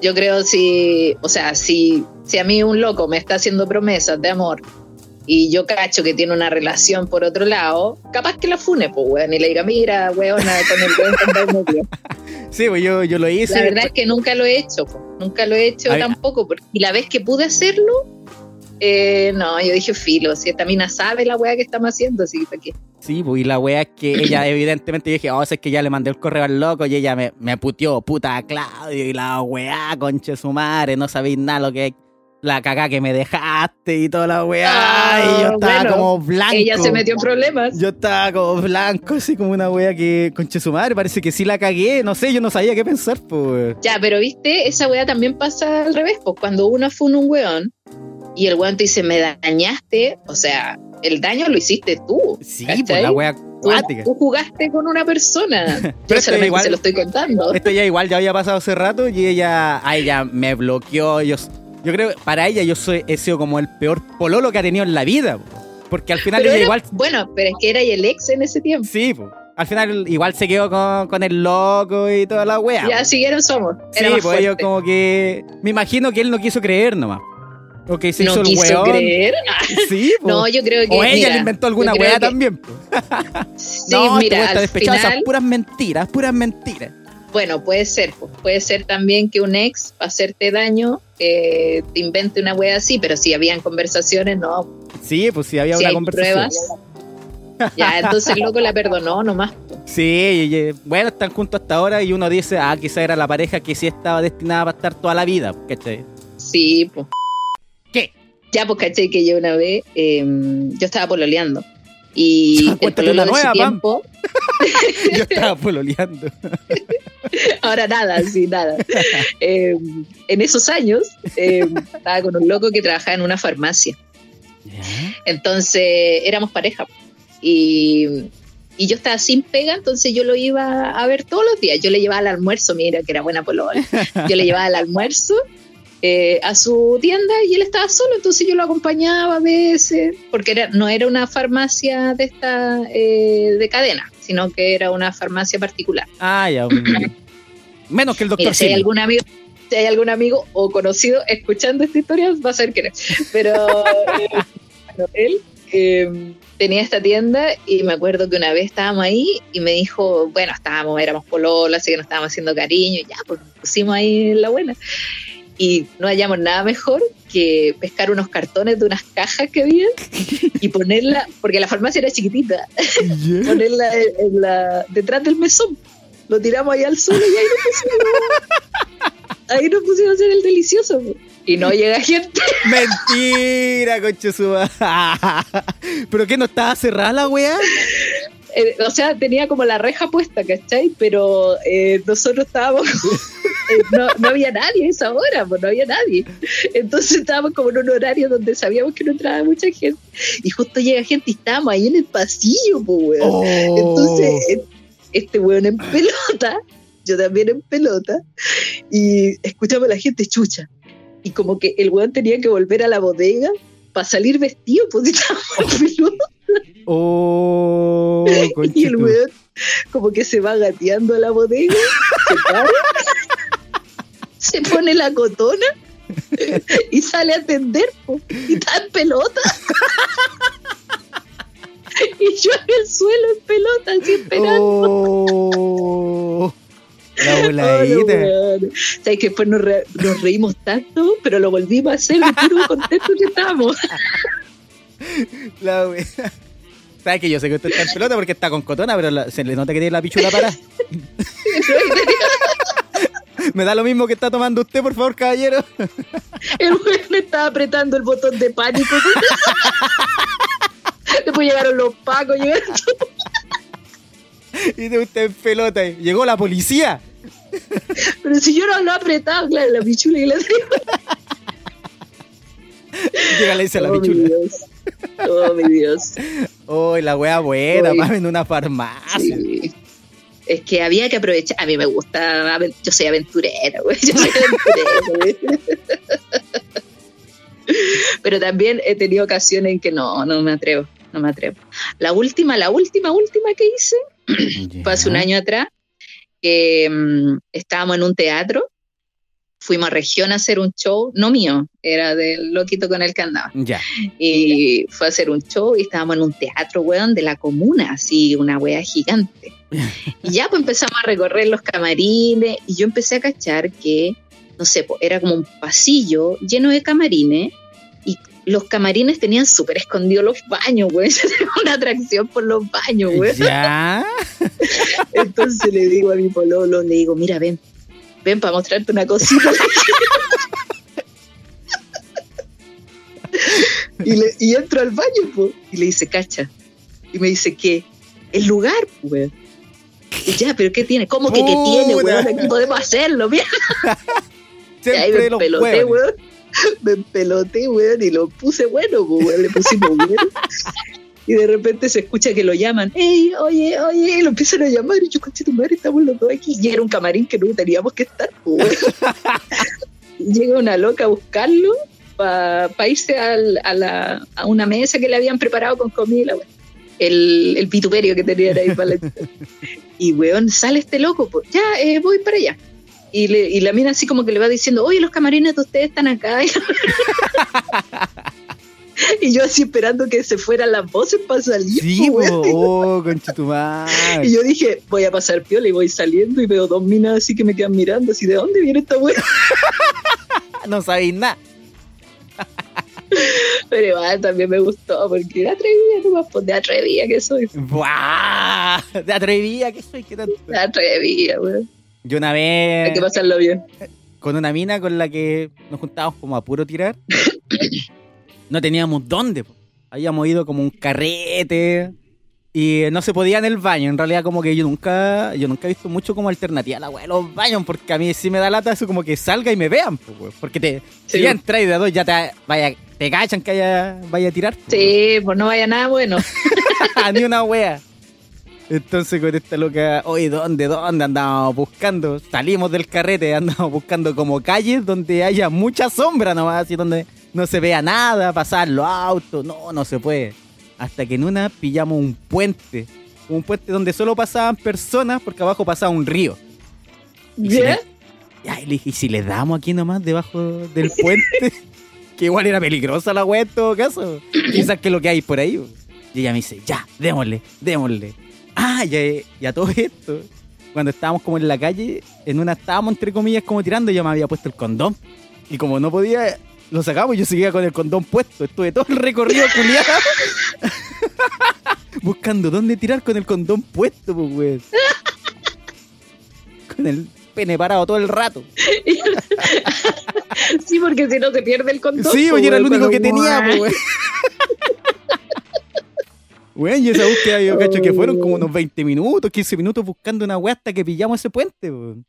Yo creo si, o sea, si, si a mí un loco me está haciendo promesas de amor y yo cacho que tiene una relación por otro lado, capaz que la fune, pues, weón, y le diga, mira, weona, con el weón medio".
Sí, pues yo, yo lo hice.
La verdad es que nunca lo he hecho, po. nunca lo he hecho tampoco, porque, y la vez que pude hacerlo, eh, no, yo dije, filo, si esta mina sabe la weá que estamos haciendo, así que ¿para qué?
Sí, pues y la wea es que ella evidentemente yo dije, oh, es que ya le mandé el correo al loco y ella me, me puteó, puta Claudio, y la weá, conche su madre, no sabéis nada lo que la cagá que me dejaste y toda la weá.
Ah,
y yo estaba
bueno,
como blanco.
Ella se metió en problemas.
Yo estaba como blanco, así como una wea que, conche su madre, parece que sí la cagué, no sé, yo no sabía qué pensar, pues.
Ya, pero viste, esa weá también pasa al revés, pues cuando uno fue un weón y el weón te dice, me dañaste, o sea, el daño lo hiciste tú.
Sí,
¿cachai?
pues la wea cuática.
tú jugaste con una persona. Yo
Pero esto
solamente
igual-
se lo estoy contando.
Esto ya igual ya había pasado hace rato y ella, a ella me bloqueó. Yo, yo creo que para ella yo soy, he sido como el peor pololo que ha tenido en la vida. po. Porque al final ella
era-
igual.
Bueno, pero es que era el ex en ese tiempo.
Sí, po. al final igual se quedó con, con el loco y toda la wea.
Ya
po.
siguieron somos.
Sí,
Era
pues ellos como que. Me imagino que él no quiso creer nomás. O que se
no
hizo el
quiso
weón.
creer.
Sí, po.
No, yo creo que.
o ella
mira,
le inventó alguna weá
que-
también.
Sí,
no, este
mira, al final,
esas puras mentiras, puras mentiras.
Bueno, puede ser, pues, puede ser también que un ex, para hacerte daño, eh, te invente una wea así, pero si habían conversaciones, no.
Sí, pues sí, había
si
una
hay
conversación.
pruebas. Ya, entonces el loco la perdonó nomás.
Sí, y- y- bueno, están juntos hasta ahora y uno dice, ah, quizá era la pareja que sí estaba destinada para estar toda la vida, ¿cachai?
Sí, pues.
¿Qué?
Ya, pues caché que yo una vez, eh, yo estaba pololeando. Y
Ya,
el pololo de
nueva,
tiempo,
Yo estaba pololeando.
ahora nada, sí, nada. Eh, en esos años, eh, estaba con un loco que trabajaba en una farmacia. Entonces éramos pareja. Y, y yo estaba sin pega, entonces yo lo iba a ver todos los días. Yo le llevaba al almuerzo, mira que era buena polola. Yo le llevaba al almuerzo eh, a su tienda y él estaba solo, entonces yo lo acompañaba a veces, porque era, no era una farmacia de esta eh, de cadena, sino que era una farmacia particular.
Ah, ya. Menos que el doctor
Mira, si hay algún amigo, si hay algún amigo o conocido escuchando esta historia, va a saber quién es. Pero eh, él eh, tenía esta tienda y me acuerdo que una vez estábamos ahí y me dijo, bueno, estábamos, éramos pololas, así que nos estábamos haciendo cariño, y ya, pues nos pusimos ahí en la buena. Y no hallamos nada mejor que pescar unos cartones de unas cajas que había y ponerla, porque la farmacia era chiquitita, ponerla en- en la, detrás del mesón. Lo tiramos ahí al suelo y ahí nos pusimos, ahí nos pusimos a hacer el delicioso. po. Y no llega gente.
Mentira, madre. ¿Pero qué no estaba cerrada la weá?
Eh, o sea, tenía como la reja puesta, ¿cachai? Pero eh, nosotros estábamos. eh, no, no había nadie a esa hora, pues no había nadie. Entonces estábamos como en un horario donde sabíamos que no entraba mucha gente. Y justo llega gente y estábamos ahí en el pasillo, pues, weón.
Oh.
Entonces, eh, este weón en pelota, yo también en pelota, y escuchamos a la gente chucha. Y como que el weón tenía que volver a la bodega para salir vestido, pues estábamos en pelota.
Oh,
Y el weón como que se va gateando a la bodega, se pone la cotona y sale a atender, po, y está en pelota. Y yo en el suelo en pelota, así esperando.
Oh, la
Oh, weón. Sabes que después nos, re- nos reímos tanto, pero lo volvimos a hacer de puro contento que estábamos.
La. Sabes que yo sé que usted está en pelota porque está con cotona, pero la- se le nota que tiene la pichula para. Me da lo mismo que está tomando usted, por favor, caballero.
El weón me estaba apretando el botón de pánico. Después llegaron los pacos, llegaron
Y de usted en pelota. Llegó la policía.
Pero si yo no lo he apretado, claro, la pichula le traigo.
Llega le dice a la
oh,
pichula.
Oh, mi Dios.
Oh, la wea buena, mami, en una farmacia.
Sí. Es que había que aprovechar. A mí me gusta. Yo soy aventurera, güey. Yo soy aventurera. Pero también he tenido ocasiones en que no, no me atrevo. No me atrevo. La última, la última, última que hice fue hace un año atrás, que mm, estábamos en un teatro, fuimos a región a hacer un show, no mío, era del loquito con el que andaba.
Ya.
Y fue a hacer un show y estábamos en un teatro, weón, de la comuna, así, una wea gigante. Y ya pues empezamos a recorrer los camarines y yo empecé a cachar que, no sé, pues, era como un pasillo lleno de camarines y los camarines tenían súper escondidos los baños, weón. Yo tengo una atracción por los baños, weón.
Ya.
Entonces le digo a mi pololo, le digo, mira, ven, ven para mostrarte una cosita. y, le- y entro al baño, po, y le dice, cacha. Y me dice, ¿qué? El lugar, pues. Y ya, pero ¿qué tiene? ¿Cómo que qué tiene, weón? Aquí podemos hacerlo, mira. Y ahí me peloté, weón. Me peloté, weón, y lo puse bueno, weón. Le pusimos bueno. Y de repente se escucha que lo llaman. ¡Ey, oye, oye! Y lo empiezan a llamar. Y yo, conche tu madre, estamos los dos aquí. Y era un camarín que no teníamos que estar, Llega una loca a buscarlo para irse al- a, la- a una mesa que le habían preparado con comida. El, el vituperio que tenían ahí para la Y, weón, sale este loco, pues, ya, eh, voy para allá. Y, le- y la mina así como que le va diciendo, oye, los camarines de ustedes están acá. y yo así esperando que se fueran las voces para salir.
Sí,
weón.
oh.
Y yo dije, voy a pasar piola y voy saliendo y veo dos minas así que me quedan mirando, así, ¿de dónde viene esta weá?
No sabéis nada.
Pero igual también me gustó porque era atrevida, nomás, pues de atrevida que soy.
¡Buah! Te atrevía que soy, ¿qué tanto?
De atrevida, weón.
Yo una
Hay que
vez
pasarlo bien.
con una mina con la que nos juntábamos como a puro tirar, no teníamos dónde. po. Habíamos ido como un carrete y no se podía en el baño. En realidad como que yo nunca yo nunca he visto mucho como alternativa a la weá de los baños porque a mí sí me da lata eso como que salga y me vean. po, porque te,
Sí.
si ya entras de dos ya te, vaya, te cachan que haya, vaya a tirar. po,
Sí, pues no vaya nada bueno.
Ni una wea. Entonces con esta loca, oye, ¿dónde, dónde andábamos buscando? Salimos del carrete, andábamos buscando como calles donde haya mucha sombra nomás, así donde no se vea nada, pasar los autos, no, no se puede. Hasta que en una pillamos un puente, un puente donde solo pasaban personas porque abajo pasaba un río. Y si le- ya, y le dije, ¿y si le damos aquí nomás debajo del puente? que igual era peligrosa la wea en todo caso. Quizás que es lo que hay por ahí. Y ella me dice, ya, démosle, démosle. Ah, ya, ya todo esto. Cuando estábamos como en la calle, en una estábamos entre comillas como tirando, yo me había puesto el condón. Y como no podía, lo sacamos, yo seguía con el condón puesto. Estuve todo el recorrido culiado. Buscando dónde tirar con el condón puesto, pues, weón. Con el pene parado todo el rato.
Sí, porque si no se pierde el condón.
Sí,
pues,
oye, era el único que tenía, pues, weón. Weón, y esa búsqueda yo cacho que fueron como unos 20 minutos, 15 minutos buscando una weá hasta que pillamos ese puente, weón.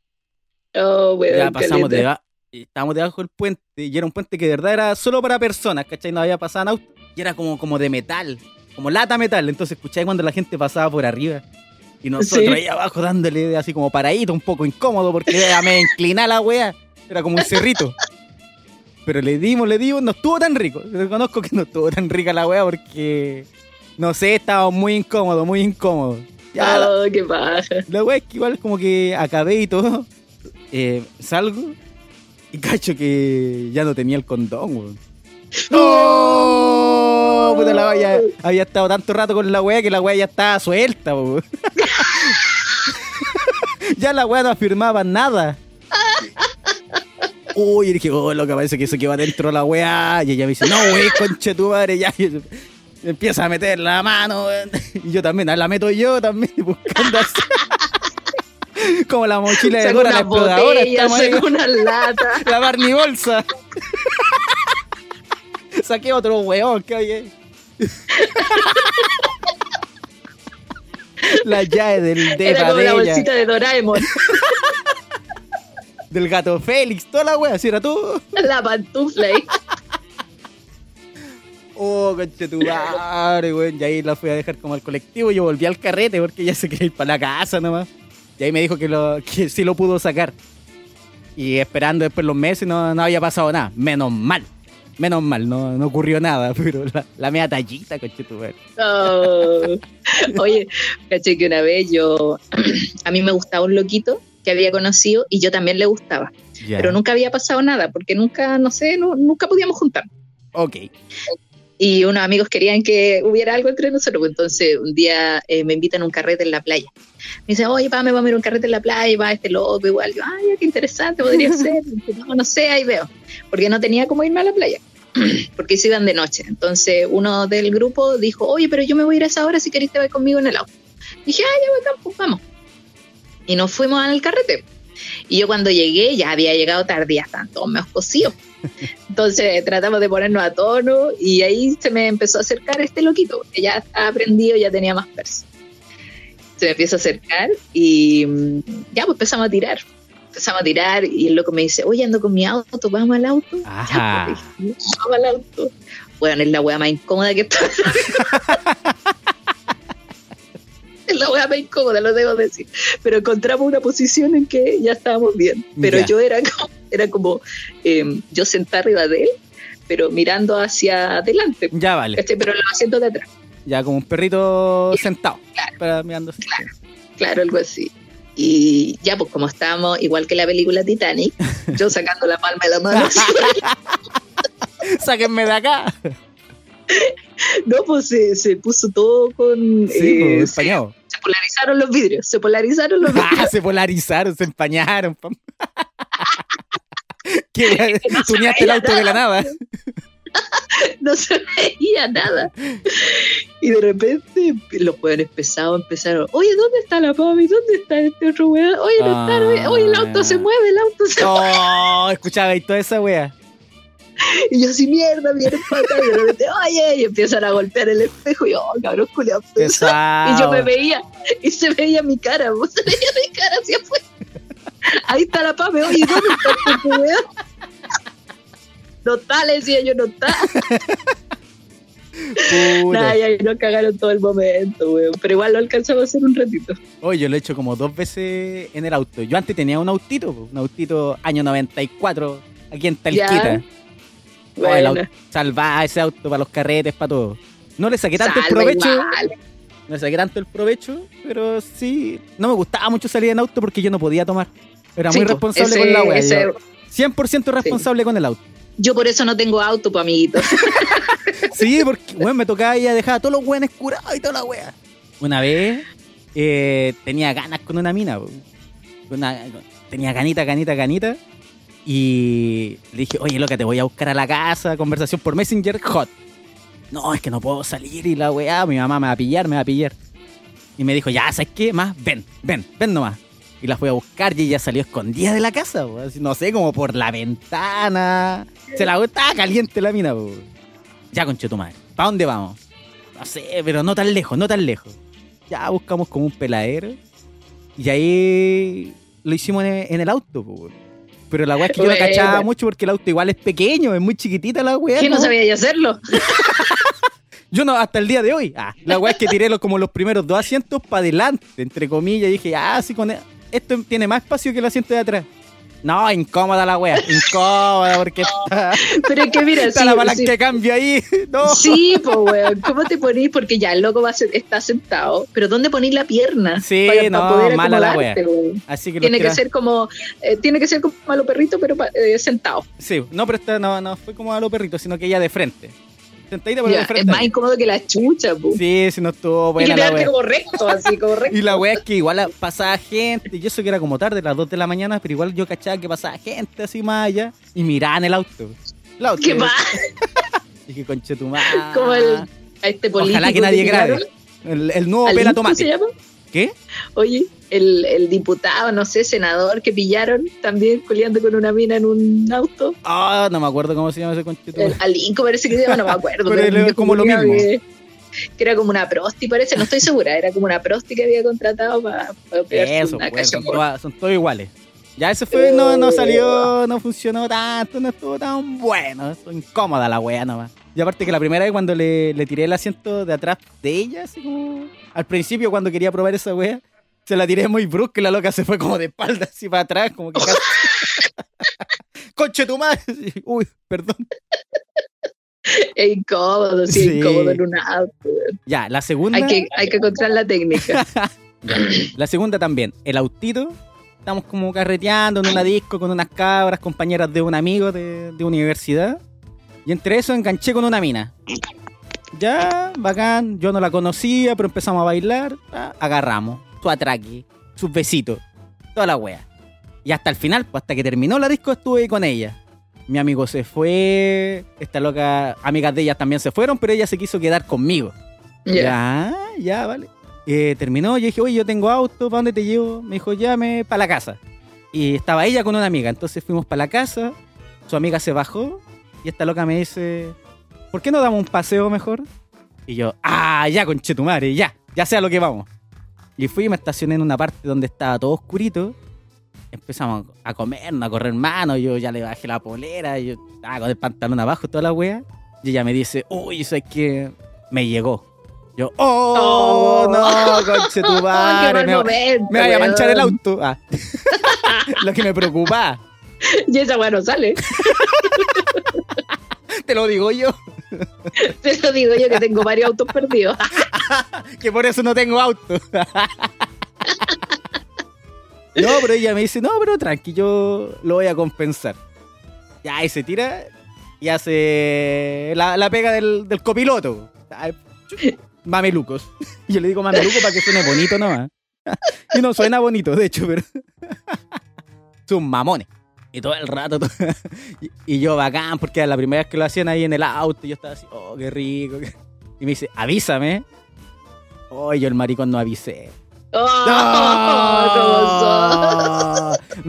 Oh, weón,
Ya pasamos
caleta.
Estábamos debajo del puente, y era un puente que de verdad era solo para personas, ¿cachai? No había pasado en auto, y era como, como de metal, como lata metal, entonces escucháis cuando la gente pasaba por arriba. Y nosotros
Sí.
ahí abajo dándole así como paradito, un poco incómodo, porque era me inclinar la weá, era como un cerrito. Pero le dimos, le dimos, no estuvo tan rico. Reconozco que no estuvo tan rica la weá porque, no sé, estábamos muy incómodos, muy incómodos. Ya, la,
Oh, qué paja.
la weá es que igual como que acabé y todo, eh, salgo y cacho que ya no tenía el condón, weón. ¡No! Puta la weá, había estado tanto rato con la weá que la weá ya estaba suelta, weón. ya la weá no afirmaba nada. Uy, y dije, oh, lo que parece que eso que va dentro de la weá. Y ella me dice, no, wey, conche tu madre, ya. Y empieza a meter la mano, weón. Y yo también, ah, la meto yo también, buscando así. Como la mochila de Dora la exploradora, estamos ahí.
una lata.
La Barney Bolsa. Saqué otro weón que ahí. La llave del
Era como
de
la
ella.
bolsita de Doraemon.
del gato Félix, toda la wea, así era todo.
La pantufla ahí.
Oh, conche tu madre, weón. Y ahí la fui a dejar como al colectivo y yo volví al carrete porque ya se quería ir para la casa nomás. Y ahí me dijo que, lo, que sí lo pudo sacar. Y esperando después los meses no, no había pasado nada. Menos mal. Menos mal, no, no ocurrió nada. Pero la, la media tallita, conche tu madre.
Oh. Oye, caché que una vez yo, a mí me gustaba un loquito que había conocido y yo también le gustaba, pero nunca había pasado nada porque nunca, no sé, no- nunca podíamos juntar.
Ok.
Y unos amigos querían que hubiera algo entre nosotros, pues entonces un día eh, me invitan a un carrete en la playa. Me dicen, oye, pa, me vamos a ir a un carrete en la playa, y va este loco igual. Yo, ay, qué interesante, podría ser. Y no, no sé, ahí veo. Porque no tenía cómo irme a la playa, porque se iban de noche. Entonces uno del grupo dijo, oye, pero yo me voy a ir a esa hora, si querés te vas conmigo en el auto. Dije, ah, ya voy, pues vamos. Y nos fuimos al carrete. Y yo cuando llegué, ya había llegado tarde, ya estaban todos medio cosidos. Entonces tratamos de ponernos a tono y ahí se me empezó a acercar este loquito, que ya estaba aprendido, ya tenía más perso. Se me empieza a acercar y mm, ya pues empezamos a tirar. Empezamos a tirar y el loco me dice, oye, ando con mi auto, vamos al auto.
Ajá.
Ya, pues, vamos al auto. Bueno, es la wea más incómoda que está. es la wea más incómoda, lo debo decir. Pero encontramos una posición en que ya estábamos bien. Pero
Ya.
yo era como, era como eh, yo sentada arriba de él, pero mirando hacia adelante.
Ya vale.
Pero en los asientos de atrás.
Ya como un perrito sentado. Para mirando así.
Claro, algo así. Y ya, pues como estábamos, igual que la película Titanic, yo sacando la palma de la mano.
Sáquenme de acá.
no, pues se, se puso todo con...
Sí,
eh,
pues,
se,
empañado.
se polarizaron los vidrios, se polarizaron los vidrios.
Ah, se polarizaron, se empañaron.
Que no se
Tuneaste el auto de la nada.
no se veía nada. Y de repente los jóvenes pesados empezaron, oye, ¿dónde está la Pami? ¿Dónde está este otro weón? Oye, no está,
Ah.
oye, el auto se mueve, el auto se mueve.
Oh, escuchaba y toda esa wea.
Y yo así, mierda, mierda, y de repente, oye, y empiezan a golpear el espejo, y yo, oh, cabrón, culiao,
Pesado.
Y yo me veía, y se veía mi cara, vos, se veía mi cara hacia afuera. Ahí está la Pame, oye, ¿dónde está este weón? No está, le decía yo, no está.
Puta.
Nada, y ahí nos cagaron todo el momento, weón. Pero igual lo alcanzamos a hacer un ratito.
Oye, yo lo he hecho como dos veces en el auto. Yo antes tenía un autito, un autito año 94, aquí en Talquita.
Bueno,
salvaba ese auto para los carretes, para todo. No le saqué tanto el provecho.
igual.
No le saqué tanto el provecho, pero sí. No me gustaba mucho salir en auto porque yo no podía tomar. Era
Sí,
muy
po,
responsable
ese-
con la wea.
ese-
yo 100% responsable con el auto.
Yo por eso no tengo auto, pa' amiguitos.
Sí, porque, weón, me tocaba ir a dejar a todos los weones curados y toda la wea. Una vez eh, tenía ganas con una mina. Una- tenía ganita, ganita, ganita. Y le dije, oye, loca, te voy a buscar a la casa, conversación por Messenger, hot. No, es que no puedo salir y la weá, mi mamá me va a pillar, me va a pillar. Y me dijo, ya, ¿sabes qué? Más, ven, ven, ven nomás. Y la fui a buscar y ella salió escondida de la casa. Así, no sé, como por la ventana. Se la estaba caliente la mina, po. Ya, conche tu madre. ¿Para dónde vamos? No sé, pero no tan lejos, no tan lejos. Ya buscamos como un peladero. Y ahí lo hicimos en, el auto, po. Pero la weá es que yo la
Buena.
cachaba mucho porque el auto igual es pequeño, es muy chiquitita la weá.
¿Qué no
¿no?
sabía yo hacerlo?
Yo no, hasta el día de hoy. Ah, la weá es que tiré los, como los primeros dos asientos para adelante, entre comillas. Y dije, ah, sí, con e- esto tiene más espacio que el asiento de atrás. No, incómoda la weá, incómoda porque está,
Pero es que mira,
está
sí,
la palanca
sí,
de cambio ahí. No.
Sí, pues, weón. ¿Cómo te ponís? Porque ya el loco va a ser, está sentado. Pero ¿dónde ponís la pierna?
Sí,
para,
no,
para poder
mala la
weón.
Así que,
Tiene que ser como, eh, tiene que ser como a lo perrito, pero eh, sentado.
Sí, no, pero esta no, no fue como a los perritos, sino que ella de frente. Sentadita, de
es
frente.
más incómodo que la chucha, pues.
Sí, sí, no estuvo
y
buena
que
la wea.
como recto, así, como recto.
Y la wea es que igual pasaba gente, y eso que era como tarde, las 2 de la mañana, pero igual yo cachaba que pasaba gente así más allá y miraban el auto. El auto.
¿Qué más?
Y que conche tu madre.
Como el, a este político.
Ojalá que nadie grabe. El, el nuevo pela tomate.
se llama?
¿Qué?
Oye, el, el diputado, no sé, senador que pillaron también coleando con una mina en un auto.
Ah, no me acuerdo cómo se llama ese conche tu
El,
madre.
al Inco parece que se llama, no me acuerdo.
Pero
pero
es
un
como lo mismo.
Que, que era como una prosti, parece, no estoy segura, era como una prosti que había contratado para, para
Eso, pues, son,
cachapón.
todas- son todos iguales. Ya eso fue, no, no salió, no funcionó tanto, no estuvo tan bueno. Estuvo incómoda la wea nomás. Y aparte que la primera vez cuando le, le tiré el asiento de atrás de ella, así como. Al principio cuando quería probar esa wea, se la tiré muy brusca y la loca se fue como de espalda así para atrás, como que casi. ¡Conche tu madre! Uy, perdón.
Es incómodo, sí, incómodo en un auto.
Ya, la segunda.
Hay que, hay que encontrar la técnica.
La segunda también, el autito. Estamos como carreteando en una disco con unas cabras, compañeras de un amigo de, de universidad. Y entre eso enganché con una mina. Ya, bacán, yo no la conocía, pero empezamos a bailar. ah, agarramos, su atraque, sus besitos, toda la wea. Y hasta el final, pues hasta que terminó la disco, estuve ahí con ella. Mi amigo se fue, esta loca, amigas de ellas también se fueron, pero ella se quiso quedar conmigo.
Ya,
ya, vale. Eh, terminó, yo dije, oye, yo tengo auto, ¿para dónde te llevo? Me dijo, llame para la casa. Y estaba ella con una amiga, entonces fuimos para la casa, su amiga se bajó y esta loca me dice, ¿por qué no damos un paseo mejor? Y yo, ah, ya, conchetumare, ya, ya sea lo que vamos. Y fui y me estacioné en una parte donde estaba todo oscurito. Empezamos a comer, a correr mano, yo ya le bajé la polera, yo estaba con el pantalón abajo, toda la wea. Y ella me dice, uy, eso es que me llegó. Yo, oh,
Oh.
no, conche tu
Oh,
madre, me,
momento,
me vaya a manchar el auto. Ah. Lo que me preocupa,
Y esa weá no sale.
te lo digo yo,
Te lo digo yo que tengo varios autos perdidos.
que por eso no tengo auto. No, pero ella me dice, no, pero tranqui, yo lo voy a compensar. Ya, y se tira y hace la, la pega del, del copiloto. Ay, Mamelucos. Yo le digo mameluco para que suene bonito nomás. Y no suena bonito, de hecho, pero. Son mamones. Y todo el rato. todo- Y, yo bacán, porque era la primera vez que lo hacían ahí en el auto. Y yo estaba así, oh, qué rico. Y me dice, avísame. Oh, yo el maricón no avisé.
¡Oh!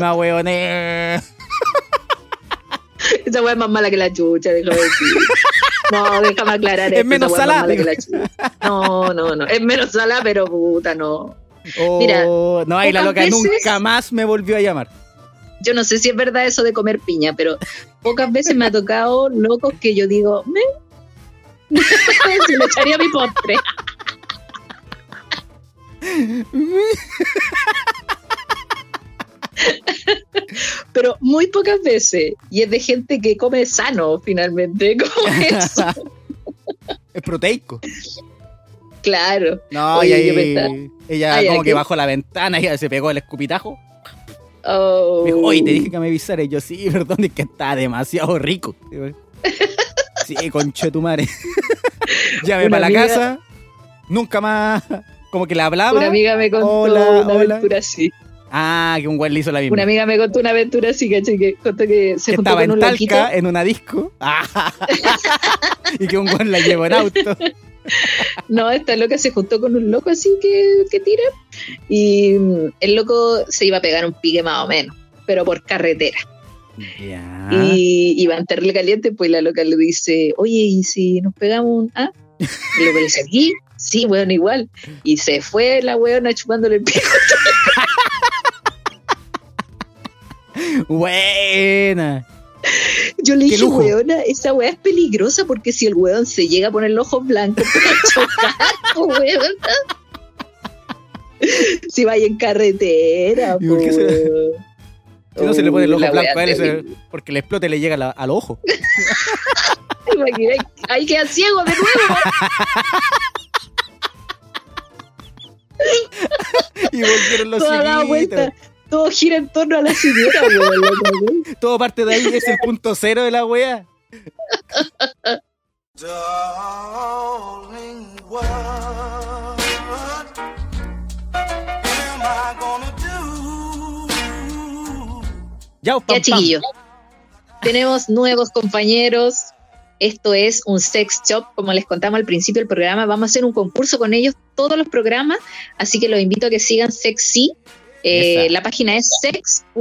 ahueoné.
Esa weá es más mala que la chucha, déjame decir. No, déjame aclarar
Es
esto,
menos salada.
No, no, no. Es menos salada, pero puta, no.
Oh,
Mira,
no, ahí la loca
veces-
nunca más me volvió a llamar.
Yo no sé si es verdad eso de comer piña, pero pocas veces me ha tocado locos que yo digo, me. Se le echaría mi postre. Pero muy pocas veces. Y es de gente que come sano, finalmente. Como eso.
Es proteico.
Claro.
No,
Oye,
y ahí ella
Ay,
como
aquí.
que bajó la ventana y se pegó el escupitajo.
Oh.
Me dijo, oye, te dije que me avisara. Y yo, sí, perdón, es que está demasiado rico. Sí, conche tu madre. Llame para la casa. Nunca más. Como que le hablaba.
Una amiga me contó
Hola,
una
hola.
aventura así.
Ah, que un güey le hizo la misma.
Una amiga me contó una aventura así, ¿cachai? Que contó que se
que
juntó
estaba
con
en
un loquito.
Talca, en una disco. Ah, y que un güey la llevó en auto.
No, esta loca se juntó con un loco así que, que tira. Y mm, el loco se iba a pegar un pique más o menos, pero por carretera.
Ya.
Y iba a terrible caliente, pues la loca le dice, oye, ¿y si nos pegamos un ah? Y loco le dice, ¿aquí? Sí, weón, igual. Y se fue la weona chupándole el pico.
Buena.
Yo le dije, weona, esa weá es peligrosa porque si el weón se llega a poner los ojos blancos, puede chocar. Si vaya en carretera,
¿Y por qué
po,
se-
weón.
Si no se le pone el ojo
la
blanco a él, porque le explote y le llega la- al ojo.
Imaginé, Ahí queda ciego de nuevo.
Y volvieron los
Toda la vuelta. Todo gira en torno a la señora, weón.
Todo parte de ahí, es el punto cero de la wea. Ya,
Ya,
pam.
chiquillos. Tenemos nuevos compañeros. Esto es un sex shop, como les contamos al principio del programa. Vamos a hacer un concurso con ellos todos los programas, así que los invito a que sigan Sexy. Eh, la página es sex.si-sex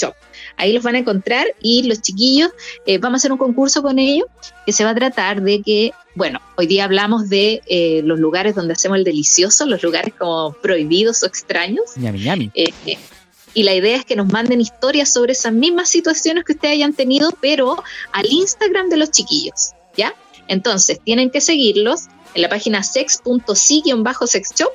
shop. Ahí los van a encontrar y los chiquillos, eh, vamos a hacer un concurso con ellos que se va a tratar de que, bueno, hoy día hablamos de eh, los lugares donde hacemos el delicioso, los lugares como prohibidos o extraños.
Ñami, ñami.
Y la idea es que nos manden historias sobre esas mismas situaciones que ustedes hayan tenido, pero al Instagram de los chiquillos, ¿ya? Entonces, tienen que seguirlos en la página sex.si-sexshop,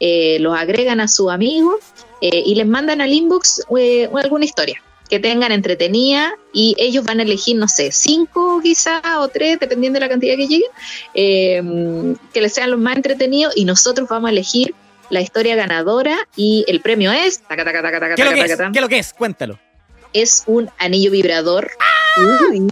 eh, los agregan a su amigo eh, y les mandan al inbox eh, alguna historia que tengan entretenida y ellos van a elegir, no sé, cinco quizá o tres, dependiendo de la cantidad que lleguen, eh, que les sean los más entretenidos y nosotros vamos a elegir la historia ganadora y el premio es, taca, taca, taca, taca,
¿Qué lo que es? ¿Qué lo que es? Cuéntalo.
es un anillo vibrador. Uy.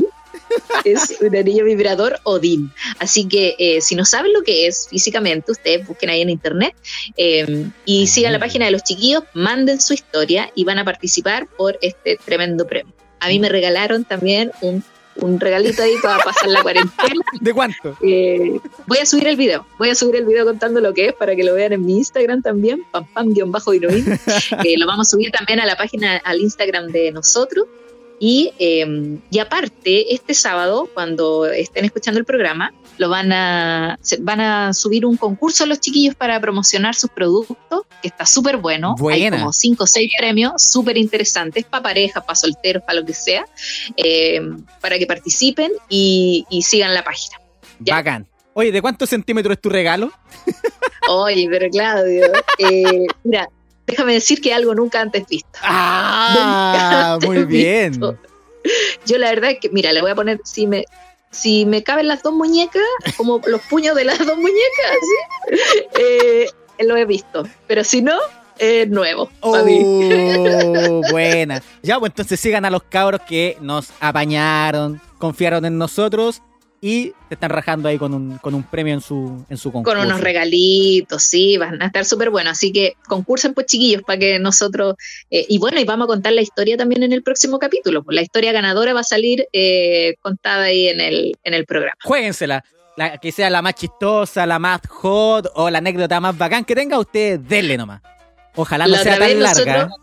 Es un anillo vibrador Odin. Así que eh, si no saben lo que es físicamente, ustedes busquen ahí en internet eh, y sigan la página de los chiquillos, manden su historia y van a participar por este tremendo premio. A mí me regalaron también un, un regalito ahí para pasar la cuarentena.
¿De cuánto?
Eh, voy a subir el video, voy a subir el video contando lo que es para que lo vean en mi Instagram también, pam pam guion bajo lo vamos a subir también a la página, al Instagram de nosotros. Y, eh, y aparte, este sábado, cuando estén escuchando el programa, lo van a, van a subir un concurso a los chiquillos para promocionar sus productos, que está súper bueno.
Buena.
Hay como cinco o seis premios súper interesantes para parejas, para solteros, para lo que sea, eh, para que participen y, y sigan la página. Ya.
Bacán. Oye, ¿de cuántos centímetros es tu regalo?
Oye, pero Claudio, eh, mira, déjame decir que algo nunca antes visto.
Ah,
Nunca
muy
antes
bien.
visto. Yo la verdad es que, mira, le voy a poner, si me, si me caben las dos muñecas, como los puños de las dos muñecas, ¿sí? Eh, lo he visto. Pero si no, es nuevo.
Oh, buena. Ya, pues entonces sigan a los cabros que nos apañaron, confiaron en nosotros y te están rajando ahí con un, con un premio en su, en su concurso.
Con unos regalitos, sí, van a estar súper buenos. Así que concursen, pues, chiquillos, para que nosotros. eh, y bueno, y vamos a contar la historia también en el próximo capítulo. pues, La historia ganadora va a salir eh, contada ahí en el, en el programa.
Juéguensela. La, que sea la más chistosa, la más hot o la anécdota más bacán que tenga, usted denle nomás. Ojalá no
La
sea tan larga.
nosotros-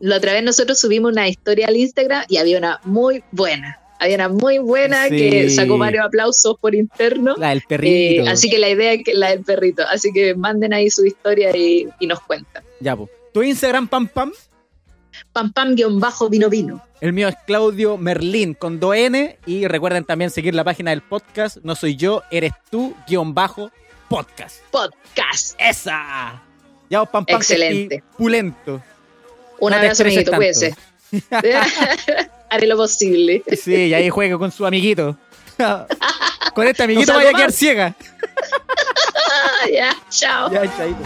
La otra vez nosotros subimos una historia al Instagram y había una muy buena. Había una muy buena
Sí.
que sacó varios aplausos por interno.
La del
Eh,
perrito.
así que la idea es que la del perrito. Así que manden ahí su historia y, y nos cuentan.
Ya, pues. Tu Instagram, pam pam.
Pam pam guion bajo vino vino.
El mío es Claudio Merlín con 2N. Y recuerden también seguir la página del podcast. No soy yo, eres tú, guion bajo, podcast.
Podcast.
¡Esa! Ya, vos, pam pam.
Excelente.
Pulento.
Un
No
abrazo, amiguito.
tanto.
Haré lo posible.
Sí, y ahí juega con su amiguito. con este amiguito
No
vaya a quedar ciega.
Ya, chao.
Ya, chaito.